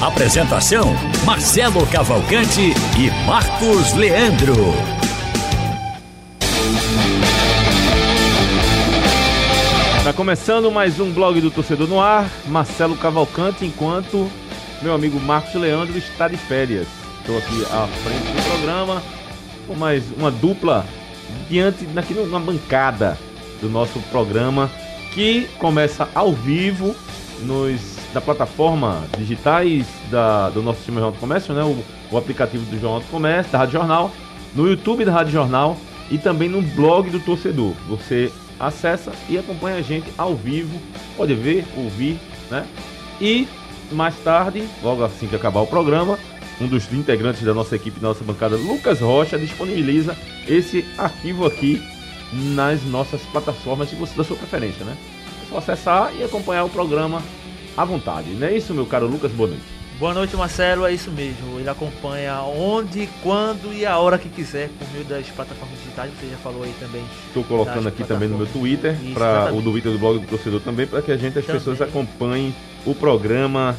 Apresentação: Marcelo Cavalcante e Marcos Leandro. Tá começando mais um blog do Torcedor no Ar. Marcelo Cavalcante, enquanto meu amigo Marcos Leandro está de férias. Estou aqui à frente do programa com mais uma dupla diante aqui numa bancada do nosso programa que começa ao vivo nos da plataforma digitais da, do nosso time Jornal do Comércio, né? O, o aplicativo do Jornal do Comércio, da Rádio Jornal, no YouTube da Rádio Jornal e também no blog do torcedor. Você acessa e acompanha a gente ao vivo, pode ver, ouvir, né? E mais tarde, logo assim que acabar o programa, um dos integrantes da nossa equipe, da nossa bancada, Lucas Rocha, disponibiliza esse arquivo aqui nas nossas plataformas de você da sua preferência, né? É só acessar e acompanhar o programa à vontade. Não é isso, meu caro Lucas? Boa noite. Boa noite, Marcelo. É isso mesmo. Ele acompanha onde, quando e a hora que quiser por meio das plataformas digitais. Você já falou aí também. Estou colocando aqui também no meu Twitter, para o do Twitter do blog do torcedor também, para que a gente, as também. pessoas acompanhem o programa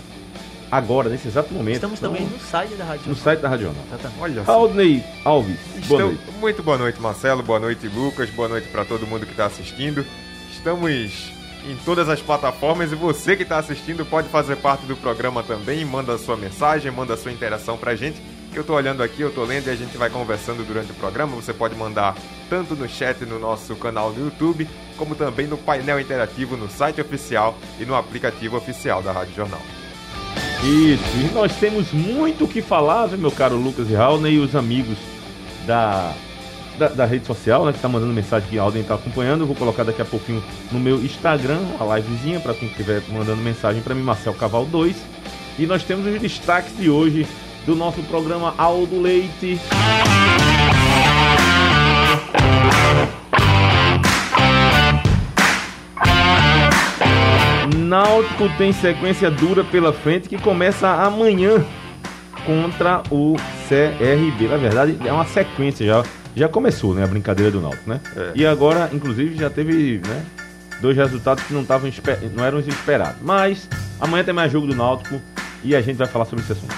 agora, nesse exato momento. Estamos também no site da Rádio No site da Rádio Exatamente. Olha Aldney Alves. Boa noite. Muito boa noite, Marcelo. Boa noite, Lucas. Boa noite para todo mundo que está assistindo. Estamos em todas as plataformas e você que está assistindo pode fazer parte do programa também. Manda sua mensagem, manda sua interação para a gente. Eu estou olhando aqui, eu estou lendo e a gente vai conversando durante o programa. Você pode mandar tanto no chat no nosso canal no YouTube, como também no painel interativo no site oficial e no aplicativo oficial da Rádio Jornal. Isso, e nós temos muito o que falar, meu caro Lucas e Raul, e os amigos da da, da, rede social, né, que tá mandando mensagem que a Alden tá acompanhando. Eu vou colocar daqui a pouquinho no meu Instagram, a livezinha, para quem estiver mandando mensagem para mim, Marcel Caval 2. E nós temos os destaques de hoje do nosso programa Aldo Leite. Náutico tem sequência dura pela frente que começa amanhã contra o CRB. Na verdade, é uma sequência já já começou, né, a brincadeira do Náutico, né? É. E agora, inclusive, já teve, né, dois resultados que não estavam não eram esperados. Mas amanhã tem mais jogo do Náutico e a gente vai falar sobre esse assunto.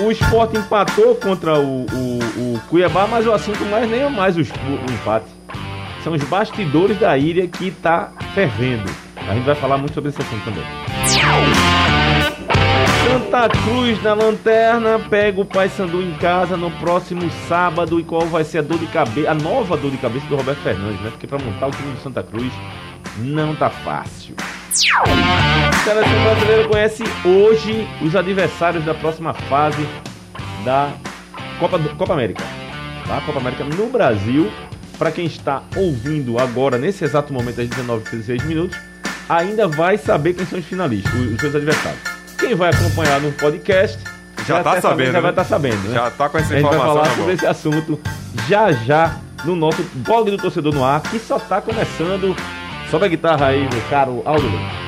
O Sport empatou contra o, o, o Cuiabá, mas o assunto é nem mais o, o, empate. São os bastidores da ilha que está fervendo. A gente vai falar muito sobre esse assunto também. Santa Cruz na lanterna, pega o Paysandu em casa no próximo sábado. E qual vai ser a dor de cabeça, a nova dor de cabeça do Roberto Fernandes, né? Porque para montar o time do Santa Cruz não tá fácil. A seleção brasileira conhece hoje os adversários da próxima fase da Copa, Copa América. Tá? Copa América no Brasil. Para quem está ouvindo agora, nesse exato momento, às 19h16 minutos, ainda vai saber quem são os finalistas, os seus adversários. Quem vai acompanhar no podcast já, está sabendo. Já vai estar tá sabendo, né? Já está com essa informação. A gente vai falar sobre esse assunto já já no nosso blog do torcedor no ar, que só está começando. Sobe a guitarra aí, meu caro Aldo.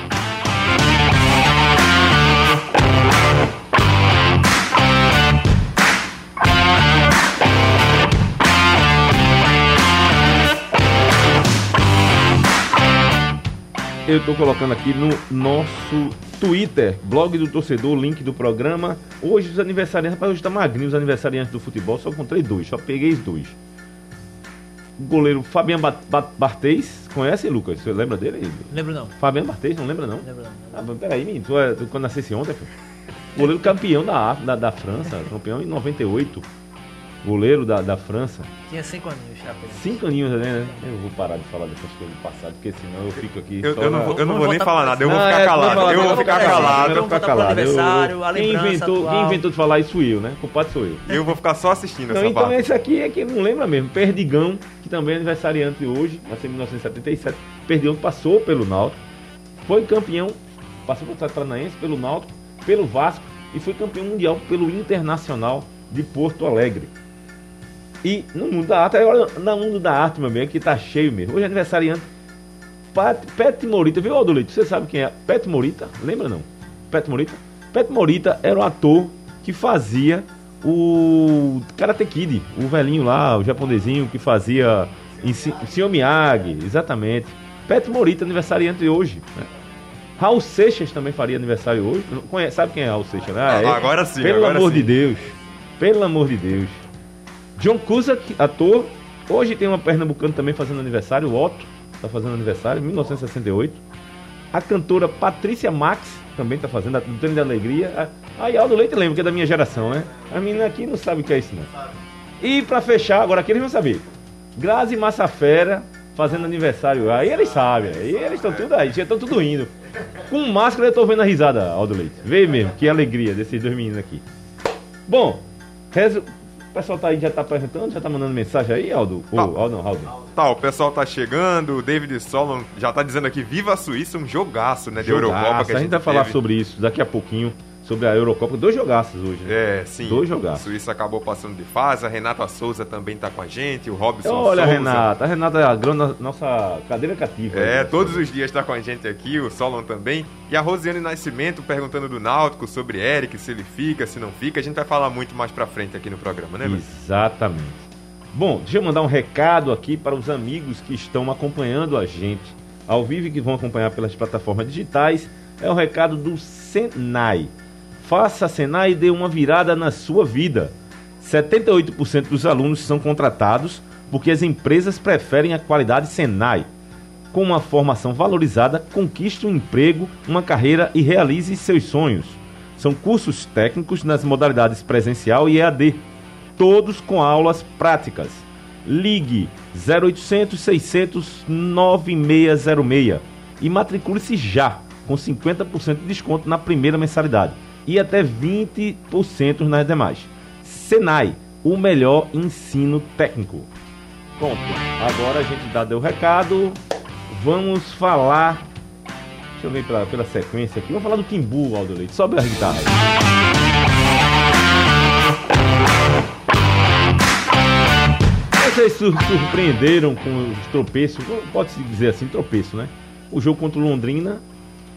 Eu estou colocando aqui no nosso Twitter, blog do torcedor, link do programa. Hoje os aniversariantes, rapaz, hoje tá magrinho os aniversariantes do futebol, só encontrei dois, só peguei dois. O goleiro Fabiano Bartês, conhece, Lucas? Você lembra dele? Lembro não. Fabiano Bartês, não lembra não? Lembro não. Ah, peraí, menino, tu, é, tu, quando nascesse ontem, pô. Goleiro campeão da, da, da França, campeão em 98 goleiro da, da França. Tinha cinco aninhos já. Cinco aninhos, né? Eu vou parar de falar dessas coisas do passado, porque senão eu fico aqui. Eu, eu não, vou, eu não vou nem falar nada, eu vou ficar calado. Eu vou ficar calado. Eu vou ficar calado. Quem inventou, quem inventou de falar isso eu, né? O culpado sou eu. Eu vou ficar só assistindo então, essa então parte. esse aqui é que não lembra mesmo. Perdigão, que também é aniversariante hoje, nasceu em 1977. Perdigão passou pelo Náutico, foi campeão, passou pelo Paranaense, pelo Náutico, pelo Vasco e foi campeão mundial pelo Internacional de Porto Alegre. E no mundo da arte, agora no mundo da arte, meu amigo, que tá cheio mesmo. Hoje é aniversariante Pat, Pet Morita, viu, Aldolito? Você sabe quem é? Pet Morita? Lembra não? Pet Morita? Pet Morita era o ator que fazia o Karate Kid, o velhinho lá, o japonesinho que fazia em Sr. Miyagi, exatamente. Pet Morita, aniversariante hoje. Né? Raul Seixas também faria aniversário hoje. Conhece, sabe quem é Raul Seixas? Né? Ah, é, agora sim. Pelo agora amor sim. de Deus. Pelo amor de Deus. John Cusack, ator. Hoje tem uma pernambucana também fazendo aniversário, o Otto, está fazendo aniversário, 1968. A cantora Patrícia Max também está fazendo, do Treino da Alegria. Aí Aldo Leite lembra que é da minha geração, né? A menina aqui não sabe o que é isso, não. E para fechar, agora aqui eles vão saber. Grazi Massafera fazendo aniversário. Aí eles sabem, aí eles estão tudo aí, já estão tudo indo. Com máscara eu tô vendo a risada, Aldo Leite. Vê mesmo, que alegria desses dois meninos aqui. Bom, resu... o pessoal tá aí, já tá apresentando, já tá mandando mensagem aí, Aldo? Tá. Aldo, Aldo. Tá, o pessoal tá chegando, o David Solon já tá dizendo aqui, viva a Suíça, um jogaço, né, de Eurocopa que a gente vai falar sobre isso daqui a pouquinho, sobre a Eurocopa. Dois jogaços hoje, né? É, sim. Dois jogaços. Suíça acabou passando de fase, a Renata Souza também tá com a gente, o Robson Olha, Souza. Renata, a Renata é a grande, nossa cadeira cativa. É, todos os dias tá com a gente aqui, o Solon também. E a Rosiane Nascimento perguntando do Náutico sobre Eric, se ele fica, se não fica. A gente vai falar muito mais pra frente aqui no programa, né, Luiz? Exatamente. Bom, deixa eu mandar um recado aqui para os amigos que estão acompanhando a gente ao vivo e que vão acompanhar pelas plataformas digitais. É o recado do Senai. Faça a Senai e dê uma virada na sua vida. 78% dos alunos são contratados porque as empresas preferem a qualidade Senai. Com uma formação valorizada, conquiste um emprego, uma carreira e realize seus sonhos. São cursos técnicos nas modalidades presencial e EAD, todos com aulas práticas. Ligue 0800 600 9606 e matricule-se já, com 50% de desconto na primeira mensalidade e até 20% nas demais. Senai, o melhor ensino técnico. Pronto, agora a gente dá deu o recado. Vamos falar. Deixa eu ver pela, pela sequência aqui. Vamos falar do Timbu, Aldo Leite. Sobe a guitarra. Vocês sur surpreenderam com os tropeços, pode-se dizer assim, tropeço, né? O jogo contra o Londrina,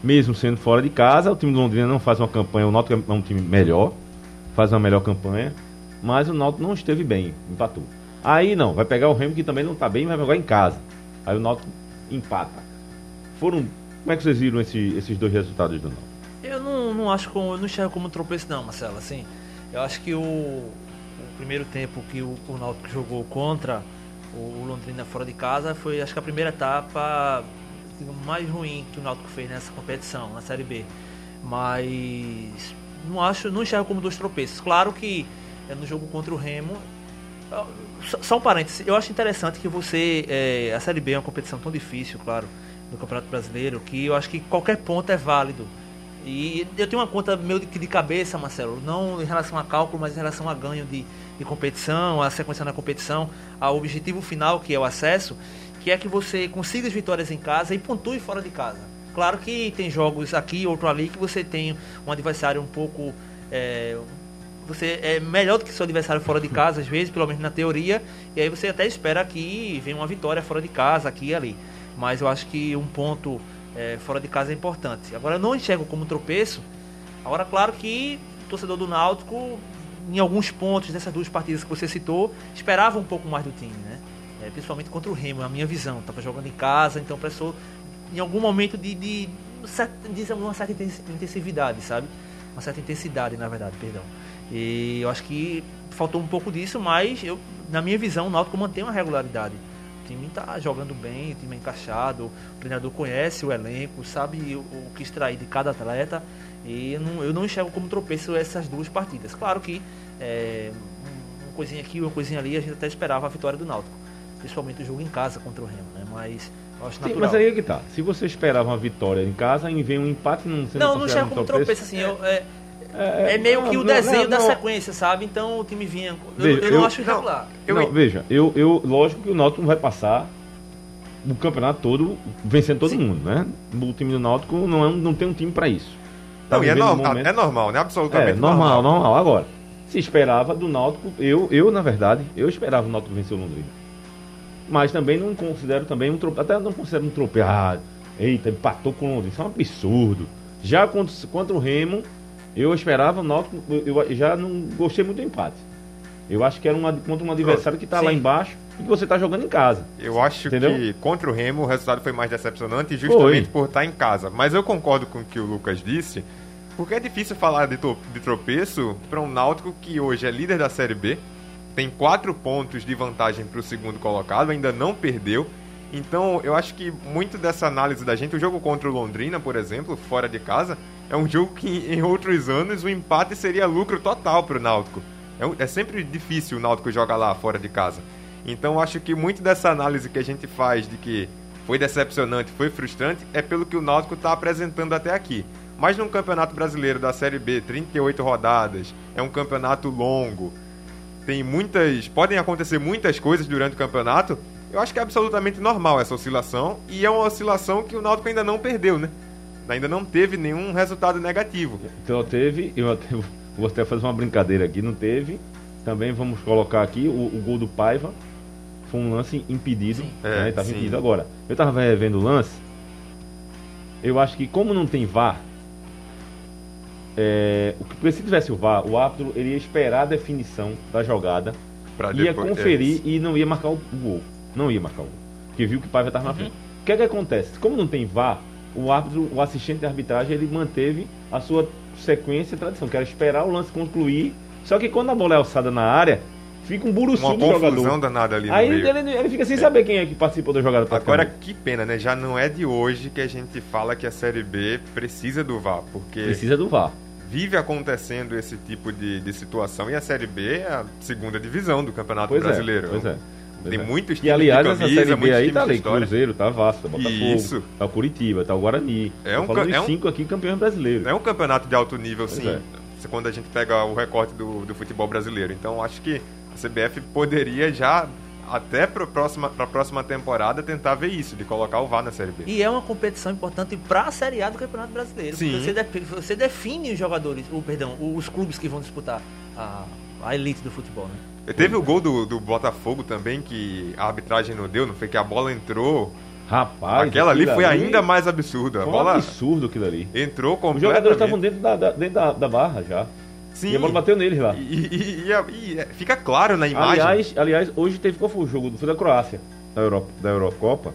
mesmo sendo fora de casa, o time do Londrina não faz uma campanha, o Náutico é um time melhor, faz uma melhor campanha, mas o Náutico não esteve bem, empatou. Aí não, vai pegar o Remo que também não está bem, vai jogar em casa. Aí o Náutico empata. Foram, como é que vocês viram esse- esses dois resultados do Náutico? Eu não, não acho como, eu não enxergo como tropeço não, Marcelo, assim. Eu acho que o, o primeiro tempo que o, o Náutico jogou contra o, Londrina fora de casa foi acho que a primeira etapa mais ruim que o Náutico fez nessa competição, na Série B. Mas não acho, não enxergo como dois tropeços. Claro que é, no jogo contra o Remo Só um parênteses, eu acho interessante que você. é, a Série B é uma competição tão difícil, claro, do Campeonato Brasileiro, que eu acho que qualquer ponto é válido. E eu tenho uma conta meio de, de cabeça, Marcelo, não em relação a cálculo, mas em relação a ganho de, de competição, a sequência na competição, ao objetivo final, que é o acesso, que é que você consiga as vitórias em casa e pontue fora de casa. Claro que tem jogos aqui, outro ali, que você tem um adversário um pouco. é, você é melhor do que seu adversário fora de casa, às vezes, pelo menos na teoria, e aí você até espera que venha uma vitória fora de casa, aqui e ali. Mas eu acho que um ponto é, fora de casa é importante. Agora, eu não enxergo como tropeço. Agora, claro que o torcedor do Náutico, em alguns pontos dessas duas partidas que você citou, esperava um pouco mais do time, né? É, principalmente contra o Remo, na minha visão. Estava jogando em casa, então precisou, em algum momento, de, de, de uma certa intensi- intensividade, sabe? Uma certa intensidade, na verdade, perdão. E eu acho que faltou um pouco disso, mas eu, na minha visão, o Náutico mantém uma regularidade. O time está jogando bem, o time é encaixado, o treinador conhece o elenco, sabe o, o que extrair de cada atleta. E eu não, eu não enxergo como tropeço essas duas partidas. Claro que é, um- uma coisinha aqui, uma coisinha ali, a gente até esperava a vitória do Náutico. Principalmente o jogo em casa contra o Remo, né? Mas eu acho Sim, natural. mas aí é que tá. Se você esperava uma vitória em casa e vem um empate, não você não, não um como tropeço, assim. eu- é, É, é meio não, que o não, desenho não, da não. sequência, sabe? Então o time vinha. Eu, Veja, eu não eu- acho irregular. Eu- não, veja, eu, eu, lógico que o Náutico não vai passar o campeonato todo vencendo todo Sim. mundo, né? O time do Náutico não, é não tem um time para isso. Não, e é, um normal, momento- é normal, né? Absolutamente É, normal, normal. Agora, se esperava do Náutico, eu, eu na verdade, eu esperava o Náutico vencer o Londrina. Mas também não considero também um tropeço, até não considero um tropeço. Ah, eita, empatou com o Londrina, isso é um absurdo. Já contra, contra o Remo, eu esperava o Náutico, eu, eu já não gostei muito do empate. Eu acho que era uma, contra um adversário que está lá embaixo e que você está jogando em casa. Eu acho Entendeu? que contra o Remo o resultado foi mais decepcionante justamente por estar em casa. Mas eu concordo com o que o Lucas disse, porque é difícil falar de, de tropeço para um Náutico que hoje é líder da Série B, tem quatro pontos de vantagem para o segundo colocado, ainda não perdeu. Então eu acho que muito dessa análise da gente, o jogo contra o Londrina, por exemplo, fora de casa, é um jogo que em outros anos o empate seria lucro total para o Náutico. É, é sempre difícil o Náutico jogar lá fora de casa. Então acho que muito dessa análise que a gente faz de que foi decepcionante, foi frustrante, é pelo que o Náutico está apresentando até aqui. Mas num campeonato brasileiro da Série B, 38 rodadas, é um campeonato longo, tem muitas. podem acontecer muitas coisas durante o campeonato. Eu acho que é absolutamente normal essa oscilação e é uma oscilação que o Náutico ainda não perdeu, né? Ainda não teve nenhum resultado negativo. Então teve, eu até vou até fazer uma brincadeira aqui, não teve. Também vamos colocar aqui o, o gol do Paiva. Foi um lance impedido. Sim. Né? É, Tava sim. impedido agora. Eu tava revendo o lance. Eu acho que como não tem VAR, é, se tivesse o VAR, o árbitro ele ia esperar a definição da jogada, Pra ia depois- conferir é, e não ia marcar o, o gol. Não ia marcar o gol. Porque viu que o Paiva estava na frente. O que é que acontece? Como não tem VAR, o árbitro, o assistente de arbitragem, ele manteve a sua sequência e tradição, que era esperar o lance concluir. Só que quando a bola é alçada na área, fica um buruçu uma do confusão jogador. danada ali no Aí meio. ele, ele fica sem saber quem é que participou da jogada. Agora, que pena, né? Já não é de hoje que a gente fala que a Série B precisa do VAR, porque precisa do VAR. Vive acontecendo esse tipo de, de situação e a Série B é a segunda divisão do Campeonato Pois Brasileiro. é, pois é. Tem é. muitos E times aliás, de essa camisa, série B muitos aí tá ali. Cruzeiro, tá Vasco, tá Botafogo, Isso. tá o Curitiba, tá o Guarani. É um falando é um- cinco aqui campeões brasileiros. É um campeonato de alto nível, Pois sim. é. Quando a gente pega o recorte do, do futebol brasileiro. Então, acho que a CBF poderia já, até para a próxima, pra próxima temporada, tentar ver isso, de colocar o VAR na Série B. E é uma competição importante para a Série A do Campeonato Brasileiro. Sim. Você, de- você define os jogadores, o perdão, os clubes que vão disputar a, a elite do futebol, né? Teve o gol do, do Botafogo também, que a arbitragem não deu, não foi que a bola entrou. Rapaz, Aquela ali foi ainda mais absurda. A Foi um bola absurdo aquilo ali. entrou Os completamente. jogadores estavam dentro da, da- dentro da, da barra já. Sim. E a bola bateu neles lá. E, e- e- e- e fica claro na imagem. Aliás, aliás, hoje teve qual foi o jogo? Foi da Croácia, da, Europa, da Eurocopa,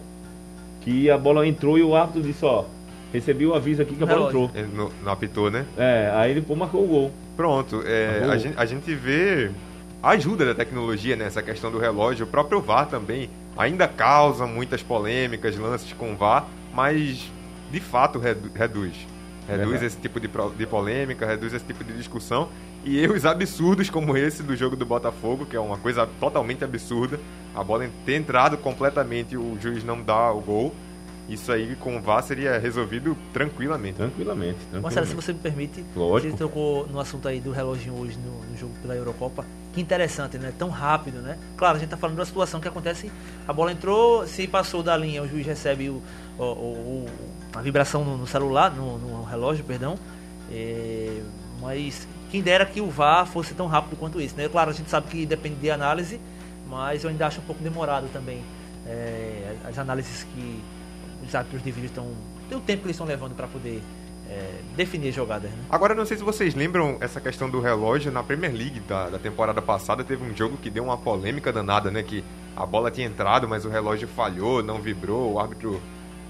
que a bola entrou e o árbitro disse, ó, recebi o aviso aqui que a bola Relógio. entrou. Ele não, não apitou, né? É, aí ele pô, marcou o gol. Pronto, é, a, gente, a gente vê a ajuda da tecnologia nessa questão do relógio. O próprio VAR também ainda causa muitas polêmicas, lances com VAR, mas de fato redu- reduz. Reduz Verdade. esse tipo de, de polêmica, reduz esse tipo de discussão. E erros absurdos como esse do jogo do Botafogo, que é uma coisa totalmente absurda. A bola ter entrado completamente, o juiz não dá o gol. Isso aí com o VAR seria resolvido tranquilamente. Tranquilamente, tranquilamente. Marcelo, se você me permite, Lógico. você tocou no assunto aí do relógio hoje no, no jogo pela Eurocopa. Que interessante, né? Tão rápido, né? Claro, a gente tá falando de uma situação que acontece, a bola entrou, se passou da linha, o juiz recebe o, o- o- a vibração no, celular, no, no relógio, perdão. É, mas quem dera que o VAR fosse tão rápido quanto isso, né? Claro, a gente sabe que depende de análise, mas eu ainda acho um pouco demorado também é, as análises que os árbitros de vídeo estão. Tem o tempo que eles estão levando para poder é, definir as jogadas, né? Agora, não sei se vocês lembram essa questão do relógio. Na Premier League da, da temporada passada, teve um jogo que deu uma polêmica danada, né? Que a bola tinha entrado, mas o relógio falhou, não vibrou, o árbitro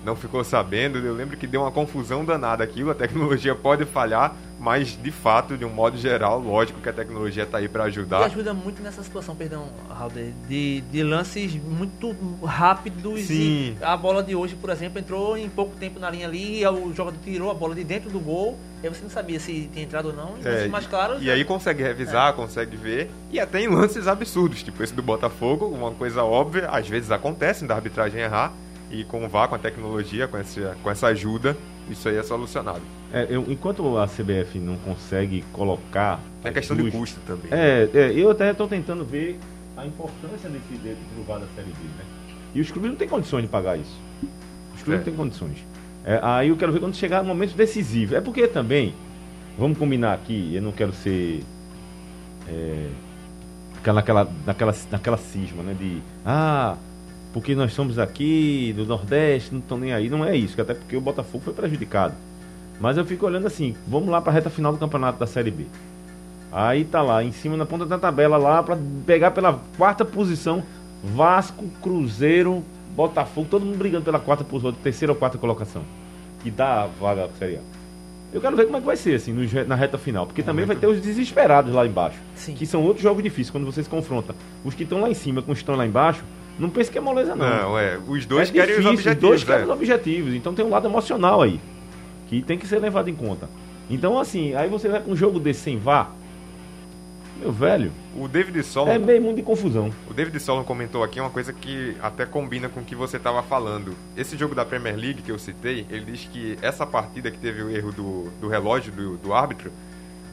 não ficou sabendo. Eu lembro que deu uma confusão danada aquilo. A tecnologia pode falhar, mas de fato, de um modo geral, lógico que a tecnologia está aí para E ajudar. ajuda muito nessa situação, perdão, Raul, de, de lances muito rápidos Sim. e a bola de hoje, por exemplo, entrou em pouco tempo na linha ali, e o jogador tirou a bola de dentro do gol, e aí você não sabia se tinha entrado ou não, e É, mais claros. E aí consegue revisar, consegue ver. E até em lances absurdos, tipo esse do Botafogo, uma coisa óbvia, às vezes acontece da arbitragem errar. E com o VAR, com a tecnologia, com essa, com essa ajuda, isso aí é solucionado. É, eu- enquanto a CBF não consegue colocar... É questão de custo também. É, é, eu até estou tentando ver a importância desse desse do VAR da Série B, né? E os clubes não têm condições de pagar isso. Os clubes É. não têm condições. É, aí eu quero ver quando chegar no momento decisivo. É porque também vamos combinar aqui, eu não quero ser. É, ficar naquela, naquela, naquela cisma, né? De. Ah, porque nós somos aqui do Nordeste, não estão nem aí. Não é isso, até porque o Botafogo foi prejudicado. Mas eu fico olhando assim, vamos lá para a reta final do campeonato da Série B. Aí tá lá, em cima na ponta da tabela lá, para pegar pela quarta posição, Vasco, Cruzeiro, Botafogo, todo mundo brigando pela quarta posição, terceira ou quarta colocação. Que dá a vaga Série A. Eu quero ver como é que vai ser, assim, no, na reta final. Porque também vai ter os desesperados lá embaixo. Sim. Que são outros jogos difíceis, quando vocês confrontam. Os que estão lá em cima com os que estão lá embaixo, não pense que é moleza, não. Não, é. Os dois é querem difícil, os objetivos. Os dois querem é. os objetivos. Então tem um lado emocional aí. Que tem que ser levado em conta. Então, assim, aí você vai com um jogo desse sem vá. Meu velho, O David Solon, é meio mundo de confusão. o David Solon comentou aqui uma coisa que até combina com o que você estava falando. Esse jogo da Premier League que eu citei, ele diz que essa partida que teve o erro do, do relógio do, do árbitro,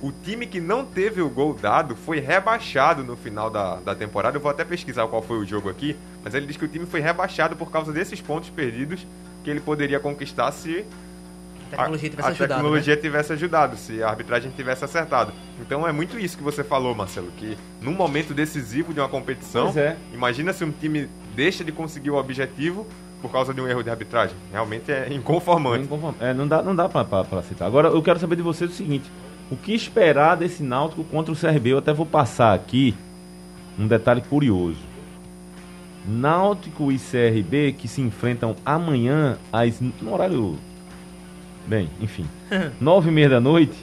o time que não teve o gol dado foi rebaixado no final da, da temporada. Eu vou até pesquisar qual foi o jogo aqui, mas ele diz que o time foi rebaixado por causa desses pontos perdidos que ele poderia conquistar se A tecnologia tivesse a ajudado. né? tecnologia tivesse ajudado, se a arbitragem tivesse acertado. Então é muito isso que você falou, Marcelo, que num momento decisivo de uma competição, é. imagina se um time deixa de conseguir o objetivo por causa de um erro de arbitragem. Realmente é inconformante. É, não dá, não dá pra citar. Agora, eu quero saber de vocês o seguinte: o que esperar desse Náutico contra o CRB? Eu até vou passar aqui um detalhe curioso. Náutico e CRB que se enfrentam amanhã às, no horário. Bem, enfim. Nove e meia da noite,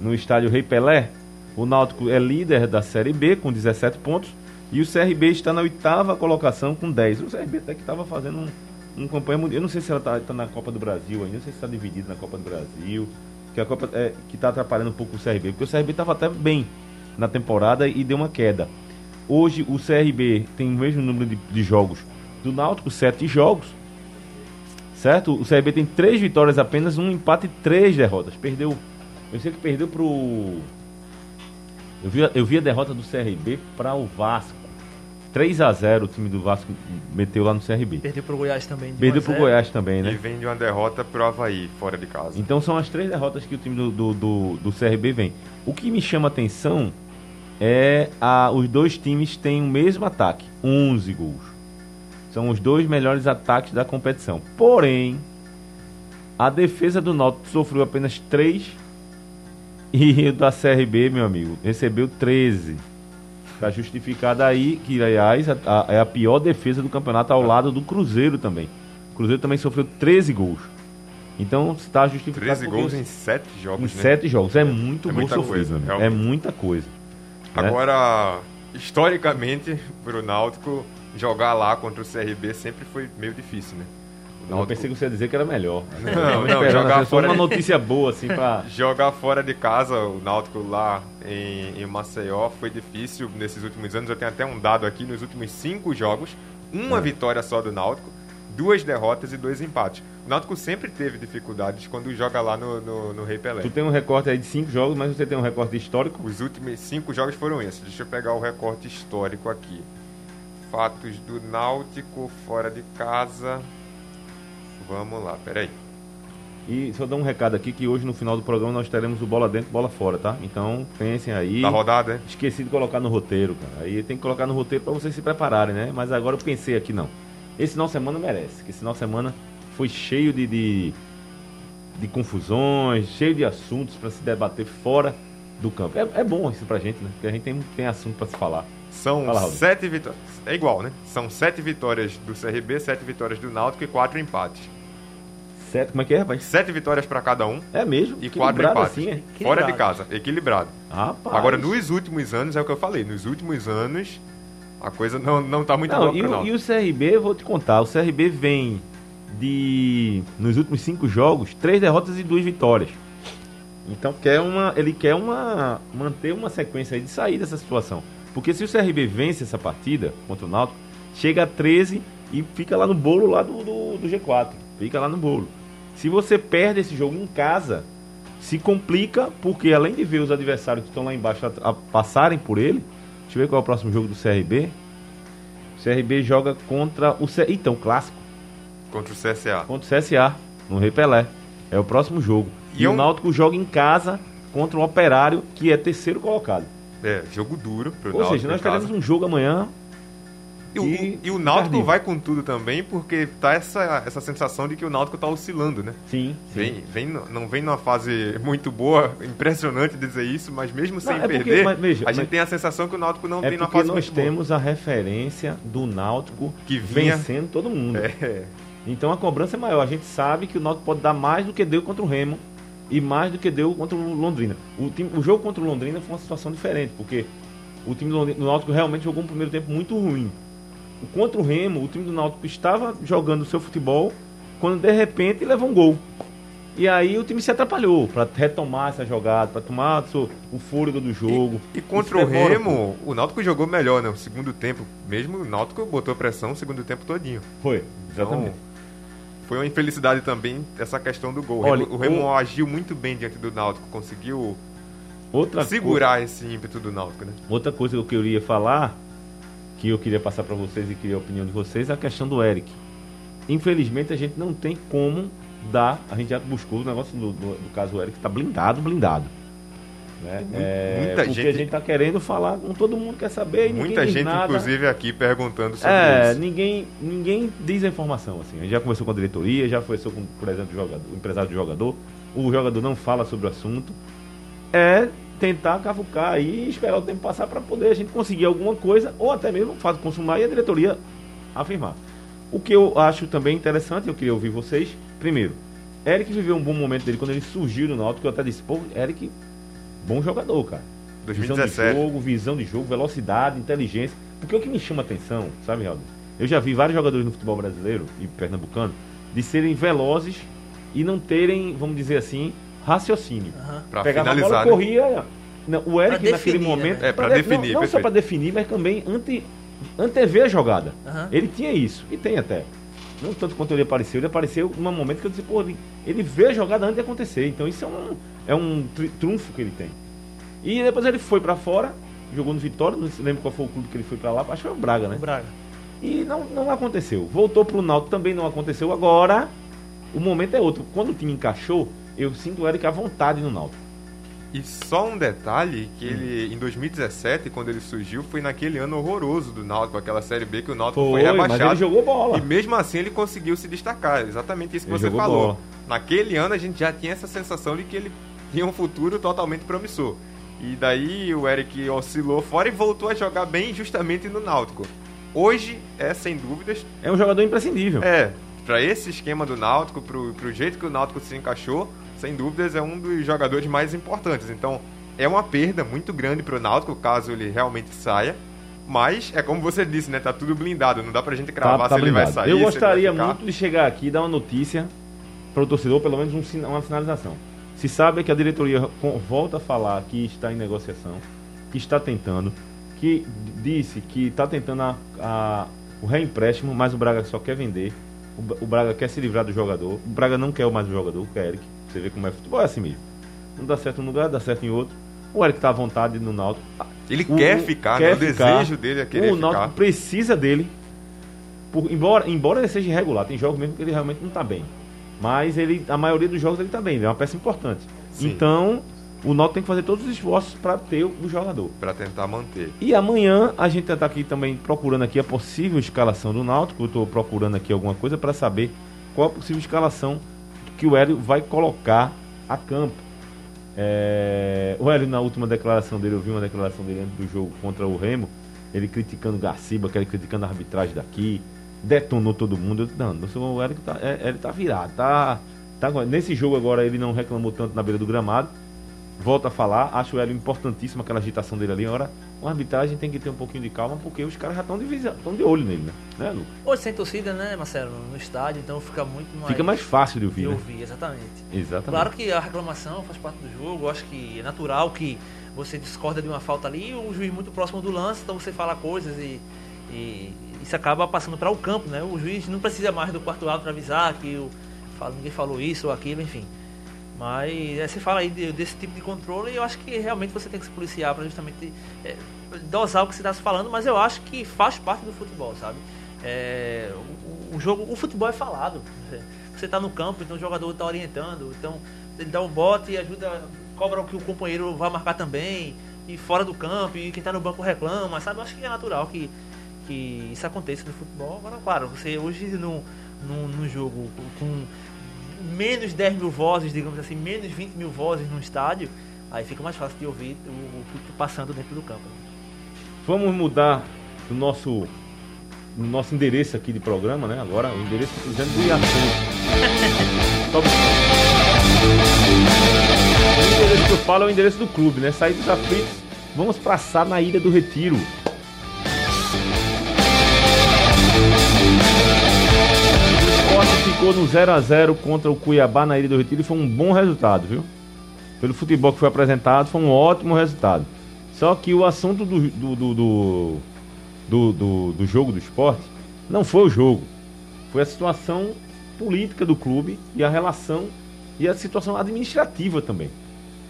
no estádio Rei Pelé. O Náutico é líder da Série B com 17 pontos. E o CRB está na oitava colocação com 10. O CRB até que estava fazendo um, um campanha. Eu não sei se ela está na Copa do Brasil ainda, não sei se está dividido na Copa do Brasil. Que a Copa é, que está atrapalhando um pouco o CRB. Porque o CRB estava até bem na temporada e deu uma queda. Hoje o CRB tem o mesmo número de, de jogos do Náutico, sete jogos. Certo? O CRB tem três vitórias apenas, um empate e três derrotas. Perdeu. Eu sei que perdeu pro. Eu vi, eu vi a derrota do CRB para o Vasco. 3 a 0 o time do Vasco meteu lá no CRB. Perdeu pro Goiás também. de Perdeu 1 a pro 0. Goiás também, E né? vem de uma derrota pro Havaí, fora de casa. Então são as três derrotas que o time do, do, do, do CRB vem. O que me chama atenção é a, os dois times têm o mesmo ataque, 11 gols. São os dois melhores ataques da competição. Porém, a defesa do Náutico sofreu apenas 3 e o da CRB, meu amigo, recebeu 13. Está justificado aí que, aliás, a- a- é a pior defesa do campeonato ao lado do Cruzeiro também. O Cruzeiro também sofreu 13 gols. Então está justificado 13 porque gols em 7 em jogos, né? sete jogos. É muito É gol muita sofrido, coisa. É muita coisa. né? Agora, historicamente, pro Náutico, jogar lá contra o CRB sempre foi meio difícil, né? O Eu pensei que você ia dizer que era melhor. Não, não, jogar fora uma de- notícia boa, assim, pra... Jogar fora de casa, o Náutico lá em, em Maceió foi difícil nesses últimos anos. Eu tenho até um dado aqui, nos últimos cinco jogos, uma É. vitória só do Náutico, duas derrotas e dois empates. O Náutico sempre teve dificuldades quando joga lá no, no, no Rei Pelé. Tu tem um recorte aí de cinco jogos, mas você tem um recorte histórico. Os últimos cinco jogos foram esses. Deixa eu pegar o recorte histórico aqui. Fatos do Náutico fora de casa. Vamos lá, peraí. E só dar um recado aqui que hoje no final do programa nós teremos o bola dentro, bola fora, tá? Então pensem aí. Da rodada, né? Esqueci de colocar no roteiro, cara. Aí tem que colocar no roteiro pra vocês se prepararem, né? Mas agora eu pensei aqui, não. Esse final de semana merece, que esse final de semana foi cheio de, de, de confusões, cheio de assuntos pra se debater fora do campo. É, é bom isso pra gente, né? Porque a gente tem, tem assunto pra se falar. São Fala, sete vitórias. É igual, né? São sete vitórias do CRB, sete vitórias do Náutico e quatro empates. Certo? Como é que é, rapaz? Sete vitórias pra cada um É mesmo? e quatro empates. assim, é? Fora de casa, equilibrado. Rapaz. Agora, nos últimos anos, é o que eu falei, nos últimos anos, a coisa não, não tá muito Não, boa e, e o CRB, vou te contar, o CRB vem de, nos últimos cinco jogos, três derrotas e duas vitórias. Então quer uma, ele quer uma, manter uma sequência de sair dessa situação. Porque se o CRB vence essa partida contra o Náutico, chega a 13 e fica lá no bolo lá do, do, do G4. Fica lá no bolo. Se você perde esse jogo em casa, se complica, porque além de ver os adversários que estão lá embaixo a, a passarem por ele, deixa eu ver qual é o próximo jogo do CRB. O CRB joga contra o C... Então, clássico. Contra o CSA. Contra o CSA, no Rei Pelé. É o próximo jogo. E E, é o um- Náutico joga em casa contra o Operário, que é terceiro colocado. É, jogo duro pro Ou Náutico seja, nós teremos um jogo amanhã. E, o- e- e o Náutico Jardim. vai com tudo também, porque tá essa, essa sensação de que o Náutico tá oscilando, né? Sim, sim. Vem, vem, não vem numa fase muito boa, impressionante dizer isso, mas mesmo sem é porque- perder, mas veja, a gente tem a sensação que o Náutico não É tem numa porque fase nós muito boa. temos a referência do Náutico Que vinha- vencendo todo mundo. É, Então a cobrança é maior. A gente sabe que o Náutico pode dar mais do que deu contra o Remo e mais do que deu contra o Londrina. O, time- o jogo contra o Londrina foi uma situação diferente, porque o time do Náutico realmente jogou um primeiro tempo muito ruim. O contra o Remo, o time do Náutico estava jogando o seu futebol quando de repente levou um gol. E aí o time se atrapalhou para retomar essa jogada, para tomar o fôlego do jogo. E contra Isso o Remo, o Náutico jogou melhor, né? O segundo tempo, mesmo o Náutico botou pressão o segundo tempo todinho. Foi, exatamente. Então, foi uma infelicidade também essa questão do gol. Olha, o Remo o- agiu muito bem diante do Náutico, conseguiu Outra segurar esse ímpeto do Náutico, né? Outra coisa que eu queria falar, que eu queria passar para vocês e queria a opinião de vocês, é a questão do Eric. Infelizmente a gente não tem como dar, a gente já buscou o negócio do, do, do caso Eric, está blindado, blindado. Né? É, muita porque gente- a gente está querendo falar com todo mundo quer saber Muita gente, nada. inclusive, aqui perguntando sobre É, isso. ninguém, ninguém diz a informação assim. A gente já conversou com a diretoria, já conversou com, por exemplo, o, jogador, o empresário do jogador. O jogador não fala sobre o assunto. É tentar cavucar aí e esperar o tempo passar para poder a gente conseguir alguma coisa, ou até mesmo o fato consumar e a diretoria afirmar. O que eu acho também interessante, eu queria ouvir vocês. Primeiro, Eric viveu um bom momento dele quando ele surgiu no Náutico. Eu até disse, pô, Eric, bom jogador, cara. Visão de 2017. jogo, visão de jogo, velocidade, inteligência. Porque o que me chama atenção, sabe, Helder? Eu já vi vários jogadores no futebol brasileiro e pernambucano de serem velozes e não terem, vamos dizer assim, raciocínio. Aham. Pra Pegava a finalizar, bola, né? corria. Não, o Eric Pra naquele definir, momento. né? É, pra de- definir, Não, não só para definir, mas também ante, antever a jogada. Aham. Ele tinha isso, e tem até. Não tanto quanto ele apareceu, ele apareceu num momento que eu disse, pô, ele, ele vê a jogada antes de acontecer. Então isso é um, é um tri- trunfo que ele tem. E depois ele foi pra fora, jogou no Vitória, não se lembro qual foi o clube que ele foi pra lá, acho que foi o Braga, né? O Braga. E não, não aconteceu. Voltou pro Náutico, também não aconteceu. Agora, o momento é outro. Quando o time encaixou, eu sinto o Eric à vontade no Náutico. E só um detalhe, que ele, em 2017, quando ele surgiu, foi naquele ano horroroso do Náutico, aquela Série B que o Náutico Foi, foi, mas rebaixado. ele jogou bola. E mesmo assim ele conseguiu se destacar, exatamente isso que Ele você falou. bola. Naquele ano a gente já tinha essa sensação de que ele tinha um futuro totalmente promissor. E daí o Eric oscilou fora e voltou a jogar bem justamente no Náutico. Hoje é, sem dúvidas, É um jogador imprescindível. é, para esse esquema do Náutico, pro, pro jeito que o Náutico se encaixou, sem dúvidas é um dos jogadores mais importantes. Então, é uma perda muito grande pro Náutico, caso ele realmente saia. Mas, é como você disse, né? Tá tudo blindado. Não dá pra gente cravar se ele vai blindado. sair. Eu gostaria muito de chegar aqui e dar uma notícia para o torcedor, pelo menos um uma sinalização. Se sabe que a diretoria volta a falar que está em negociação, que está tentando, que disse que está tentando a- a- o reempréstimo, mas o Braga só quer vender. O, o Braga quer se livrar do jogador. O Braga não quer mais o jogador, quer Eric. Você vê como é futebol, é assim mesmo. Não dá certo em um lugar, dá certo em outro. O Eric está à vontade no Náutico. Ele O- quer ficar, quer né? O ficar. desejo dele é querer o Náutico ficar. precisa dele. Por- embora, embora ele seja irregular, tem jogos mesmo que ele realmente não está bem. Mas ele, a maioria dos jogos ele está bem, ele é uma peça importante. Sim. Então, o Náutico tem que fazer todos os esforços para ter o jogador. Pra tentar manter. E amanhã a gente está aqui também procurando aqui a possível escalação do Náutico. Eu estou procurando aqui alguma coisa para saber qual a possível escalação que o Hélio vai colocar a campo. É, o Hélio, na última declaração dele, eu vi uma declaração dele antes do jogo contra o Remo, ele criticando Garciba, ele criticando a arbitragem daqui, detonou todo mundo. Eu não, o Hélio tá, é, ele tá virado, tá, tá. Nesse jogo agora ele não reclamou tanto na beira do gramado. Volta a falar, acho o Hélio importantíssimo aquela agitação dele ali. Agora, uma arbitragem tem que ter um pouquinho de calma, porque os caras já estão de, visa- de olho nele, né? né Lu? Hoje sem torcida, né, Marcelo? No estádio, então fica muito mais. Fica mais fácil de de ouvir, né? ouvir, exatamente. Exatamente. Claro que a reclamação faz parte do jogo, acho que é natural que você discorda de uma falta ali, o juiz muito próximo do lance, então você fala coisas e, e isso acaba passando para o campo, né? O juiz não precisa mais do quarto árbitro avisar que o, ninguém falou isso ou aquilo, enfim. Mas é, você fala aí de- desse tipo de controle e eu acho que realmente você tem que se policiar para justamente é, dosar o que você está falando, mas eu acho que faz parte do futebol, sabe? É, o, o jogo, o futebol é falado. Você está no campo, então o jogador está orientando, então ele dá um bote e ajuda, cobra que o companheiro vai marcar também, e fora do campo, e quem tá no banco reclama, sabe? Eu acho que é natural que, que isso aconteça no futebol. Agora, claro, você hoje no, no, no jogo com menos 10 mil vozes, digamos assim, menos 20 mil vozes no estádio, aí fica mais fácil de ouvir o, o que tá passando dentro do campo. Vamos mudar o nosso o nosso endereço aqui de programa, né? Agora o endereço dizendo do. Só- o endereço que eu falo é o endereço do clube, né? Sair dos aflitos, vamos passar na Ilha do Retiro. O Sport ficou no 0x0 contra o Cuiabá na Ilha do Retiro e foi um bom resultado, viu? Pelo futebol que foi apresentado, foi um ótimo resultado. Só que o assunto do, do, do, do, do, do- do jogo do esporte não foi o jogo. Foi a situação política do clube e a relação e a situação administrativa também.